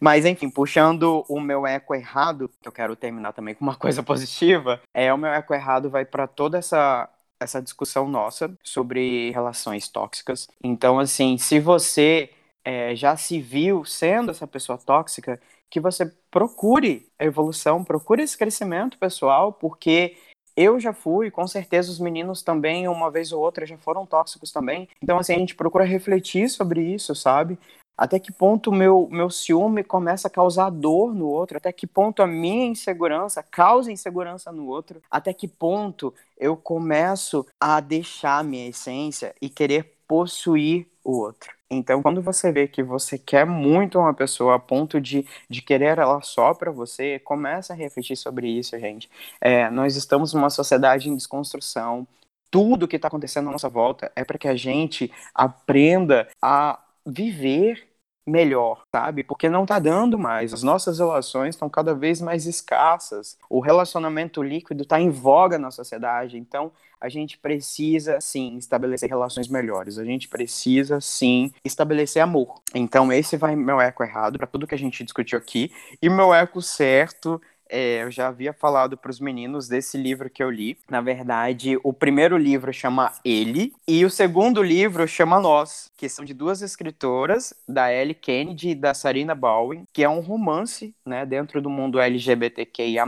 Mas, enfim, puxando o meu eco errado, que eu quero terminar também com uma coisa positiva, é o meu eco errado vai para toda essa essa discussão nossa sobre relações tóxicas. Então, assim, se você é, já se viu sendo essa pessoa tóxica, que você procure a evolução, procure esse crescimento pessoal, porque eu já fui, com certeza os meninos também, uma vez ou outra, já foram tóxicos também. Então, assim, a gente procura refletir sobre isso, sabe? Até que ponto meu, meu ciúme começa a causar dor no outro? Até que ponto a minha insegurança causa insegurança no outro? Até que ponto eu começo a deixar a minha essência e querer possuir o outro? Então, quando você vê que você quer muito uma pessoa a ponto de, de querer ela só para você, começa a refletir sobre isso, gente. É, nós estamos numa sociedade em desconstrução. Tudo que está acontecendo à nossa volta é para que a gente aprenda a viver melhor, sabe? Porque não tá dando mais. As nossas relações estão cada vez mais escassas. O relacionamento líquido está em voga na sociedade. Então, a gente precisa sim estabelecer relações melhores. A gente precisa sim estabelecer amor. Então, esse vai meu eco errado para tudo que a gente discutiu aqui e meu eco certo é, eu já havia falado para os meninos desse livro que eu li. Na verdade, o primeiro livro chama Ele e o segundo livro chama Nós, que são de duas escritoras, da Ellie Kennedy e da Sarina Bowen, que é um romance, né, dentro do mundo LGBTQIA+,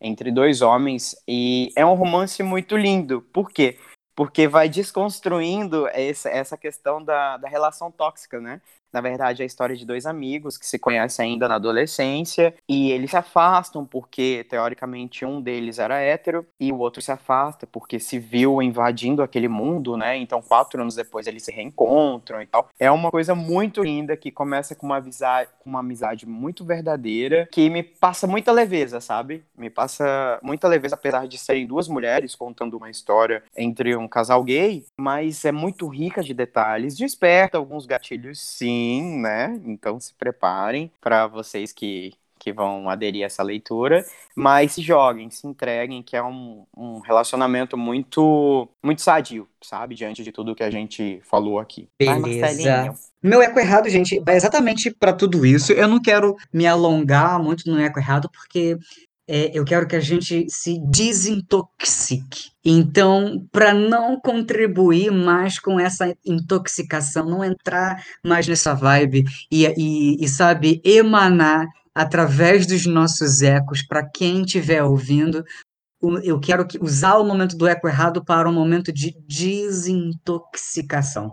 entre dois homens, e é um romance muito lindo. Por quê? Porque vai desconstruindo essa, essa questão da, da relação tóxica, né? Na verdade, é a história de dois amigos que se conhecem ainda na adolescência e eles se afastam porque, teoricamente, um deles era hétero e o outro se afasta porque se viu invadindo aquele mundo, né? Então, quatro anos depois, eles se reencontram e tal. É uma coisa muito linda que começa com uma, amizade, com uma amizade muito verdadeira que me passa muita leveza, sabe? Me passa muita leveza, apesar de serem duas mulheres contando uma história entre um casal gay, mas é muito rica de detalhes, desperta alguns gatilhos, sim sim, né? Então se preparem para vocês que, que vão aderir a essa leitura, mas se joguem, se entreguem, que é um, um relacionamento muito muito sadio, sabe? Diante de tudo que a gente falou aqui. Beleza. Meu eco errado, gente, vai exatamente para tudo isso. Eu não quero me alongar muito no eco errado, porque é, eu quero que a gente se desintoxique. Então, para não contribuir mais com essa intoxicação, não entrar mais nessa vibe e, e, e sabe, emanar através dos nossos ecos para quem estiver ouvindo. Eu quero que, usar o momento do eco errado para um momento de desintoxicação.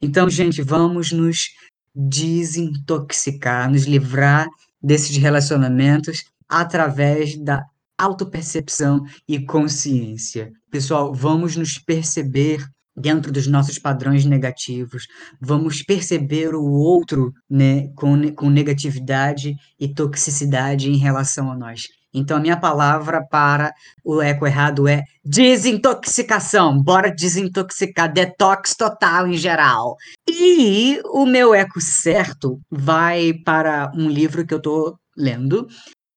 Então, gente, vamos nos desintoxicar, nos livrar desses relacionamentos através da autopercepção e consciência. Pessoal, vamos nos perceber dentro dos nossos padrões negativos, vamos perceber o outro né, com, com negatividade e toxicidade em relação a nós. Então, a minha palavra para o eco errado é desintoxicação. Bora desintoxicar, detox total em geral. E o meu eco certo vai para um livro que eu estou lendo,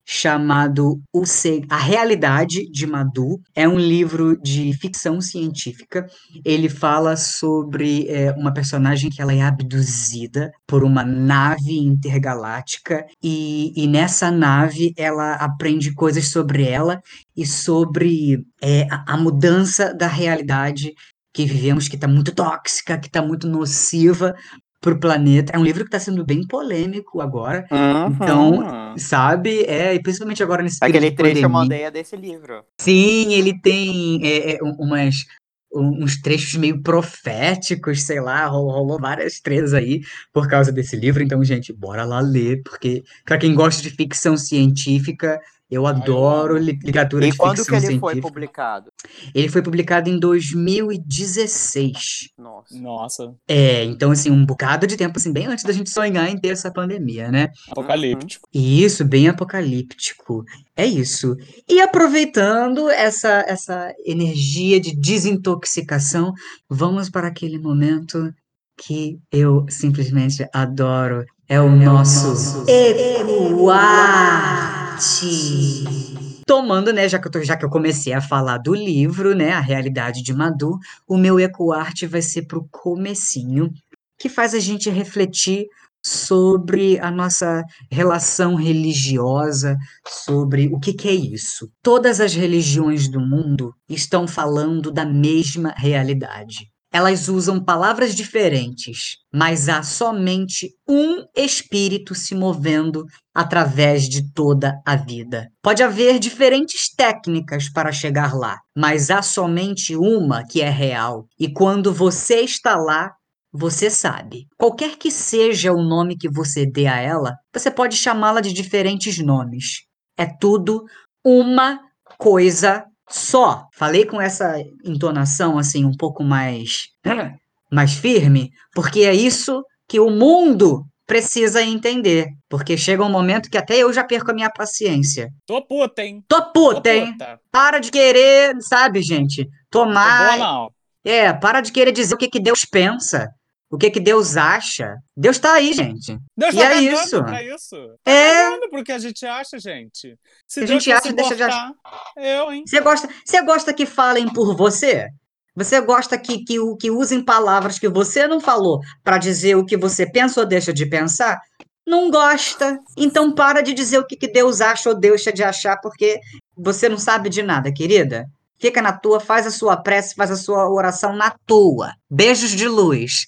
chamado o Se- A Realidade de Madu. É um livro de ficção científica. Ele fala sobre é, uma personagem que ela é abduzida por uma nave intergaláctica e, e nessa nave ela aprende coisas sobre ela e sobre é, a, a mudança da realidade que vivemos, que está muito tóxica, que está muito nociva para o planeta. É um livro que está sendo bem polêmico agora, Então, sabe? É, e principalmente agora nesse período Aquele trecho eu pandemia. mandei é desse livro. Sim, ele tem é, é, um- umas, um- uns trechos meio proféticos, sei lá, ro- rolou várias trezas aí por causa desse livro. Então, gente, bora lá ler, porque para quem gosta de ficção científica, eu adoro li- literatura E de quando ficção que ele foi científica. publicado? Ele foi publicado em 2016. Nossa. Nossa, É, então, assim, um bocado de tempo, assim, bem antes da gente sonhar em ter essa pandemia, né? apocalíptico. Isso, bem apocalíptico. É isso. E aproveitando essa, essa energia de desintoxicação, vamos para aquele momento que eu simplesmente adoro. É o nosso Tomando, né, já que, eu tô- já que eu comecei a falar do livro, né, A Realidade de Madu, o meu Ecoarte vai ser pro comecinho, que faz a gente refletir sobre a nossa relação religiosa, sobre o que, que é isso. Todas as religiões do mundo estão falando da mesma realidade. Elas usam palavras diferentes, mas há somente um espírito se movendo através de toda a vida. Pode haver diferentes técnicas para chegar lá, mas há somente uma que é real. E quando você está lá, você sabe. Qualquer que seja o nome que você dê a ela, você pode chamá-la de diferentes nomes. É tudo uma coisa só. Falei com essa entonação assim um pouco mais mais firme, porque é isso que o mundo precisa entender, porque chega um momento que até eu já perco a minha paciência. Tô puta, hein? Tô Tô puta, hein? puta. Para de querer, sabe, gente? Tô Tomar boa, não. é, para de querer dizer o que, que Deus pensa, o que, que Deus acha. Deus tá aí, gente. Deus E tá é isso. pra isso. Tá É. cagando pro que a gente acha, gente. Se A Deus gente acha, deixa de importar, Eu, hein? Você gosta, você gosta que falem por você? Você gosta que, que, que usem palavras que você não falou para dizer o que você pensa ou deixa de pensar? Não gosta. Então para de dizer o que, que Deus acha ou deixa de achar, porque você não sabe de nada, querida. Fica na tua, faz a sua prece, faz a sua oração na tua. Beijos de luz.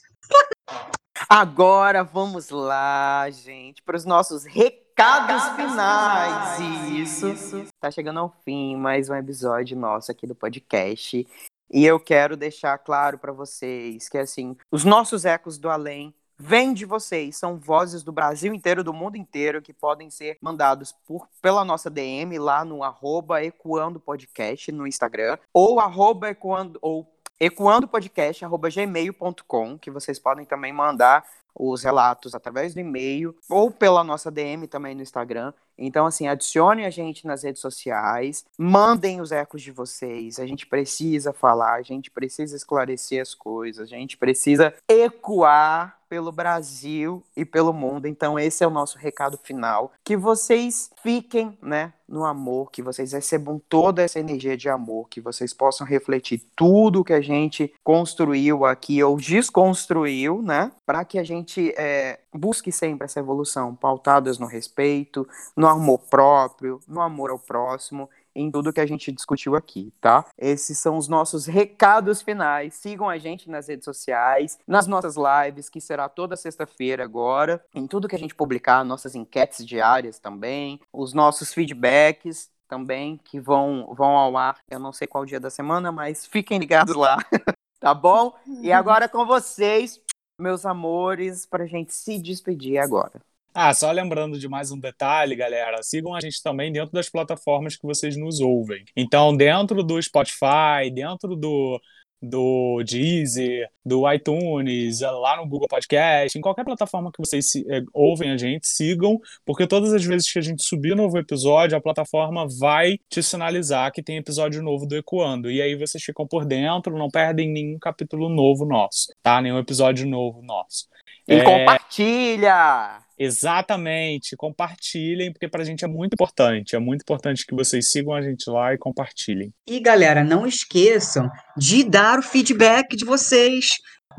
Agora vamos lá, gente, para os nossos recados finais. Isso. Tá chegando ao fim mais um episódio nosso aqui do podcast. E eu quero deixar claro para vocês que assim, os nossos ecos do além vêm de vocês, são vozes do Brasil inteiro, do mundo inteiro, que podem ser mandados por, pela nossa DM lá no arroba Ecoando Podcast no Instagram, ou arroba Ecoando, ou ecoandopodcast, arroba gmail.com, que vocês podem também mandar os relatos através do e-mail ou pela nossa DM também no Instagram. Então, assim, adicione a gente nas redes sociais, mandem os ecos de vocês. A gente precisa falar, a gente precisa esclarecer as coisas, a gente precisa ecoar pelo Brasil e pelo mundo. Então, esse é o nosso recado final. Que vocês fiquem, né, no amor, que vocês recebam toda essa energia de amor, que vocês possam refletir tudo que a gente construiu aqui ou desconstruiu, né, para que a gente é, busque sempre essa evolução, pautadas no respeito, no amor próprio, no amor ao próximo em tudo que a gente discutiu aqui, tá? Esses são os nossos recados finais. Sigam a gente nas redes sociais, nas nossas lives, que será toda sexta-feira agora, em tudo que a gente publicar, nossas enquetes diárias também, os nossos feedbacks também, que vão, vão ao ar. Eu não sei qual dia da semana, mas fiquem ligados lá, tá bom? E agora com vocês, meus amores, pra gente se despedir agora. Ah, só lembrando de mais um detalhe, galera, sigam a gente também dentro das plataformas que vocês nos ouvem. Então, dentro do Spotify, dentro do, do Deezer, do iTunes, lá no Google Podcast, em qualquer plataforma que vocês se- eh, ouvem a gente, sigam, porque todas as vezes que a gente subir novo episódio, a plataforma vai te sinalizar que tem episódio novo do Ecoando. E aí vocês ficam por dentro, não perdem nenhum capítulo novo nosso, tá? Nenhum episódio novo nosso. E É, compartilha! Exatamente, compartilhem, porque pra gente é muito importante. É muito importante que vocês sigam a gente lá e compartilhem. E galera, não esqueçam de dar o feedback de vocês,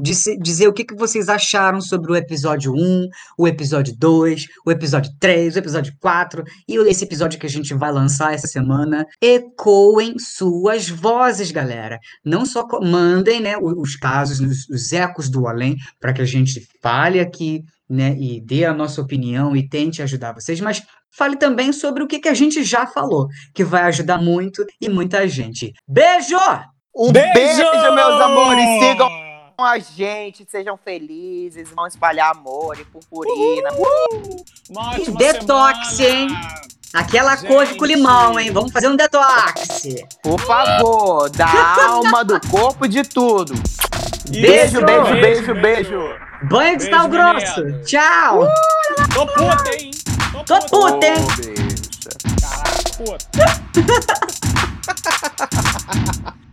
de dizer o que, que vocês acharam sobre o episódio 1, o episódio 2, o episódio 3, o episódio 4 e esse episódio que a gente vai lançar essa semana. Ecoem suas vozes, galera. Não só mandem né, os casos, os, os ecos do além, para que a gente fale aqui né, e dê a nossa opinião e tente ajudar vocês, mas fale também sobre o que, que a gente já falou, que vai ajudar muito e muita gente. Beijo! Um beijo, meus amores. Sigam a gente, sejam felizes, vão espalhar amor e purpurina. Uma ótima Detox, semana! hein? Aquela couve com Gente. limão, hein? Vamos fazer um detox. Por favor, da alma, do corpo, de tudo. Isso, Beijo, beijo, beijo, beijo. Banho de sal grosso. menino. Tchau. Tô puta, hein? Tô puta, hein? Ô, bicha. Caraca, puta.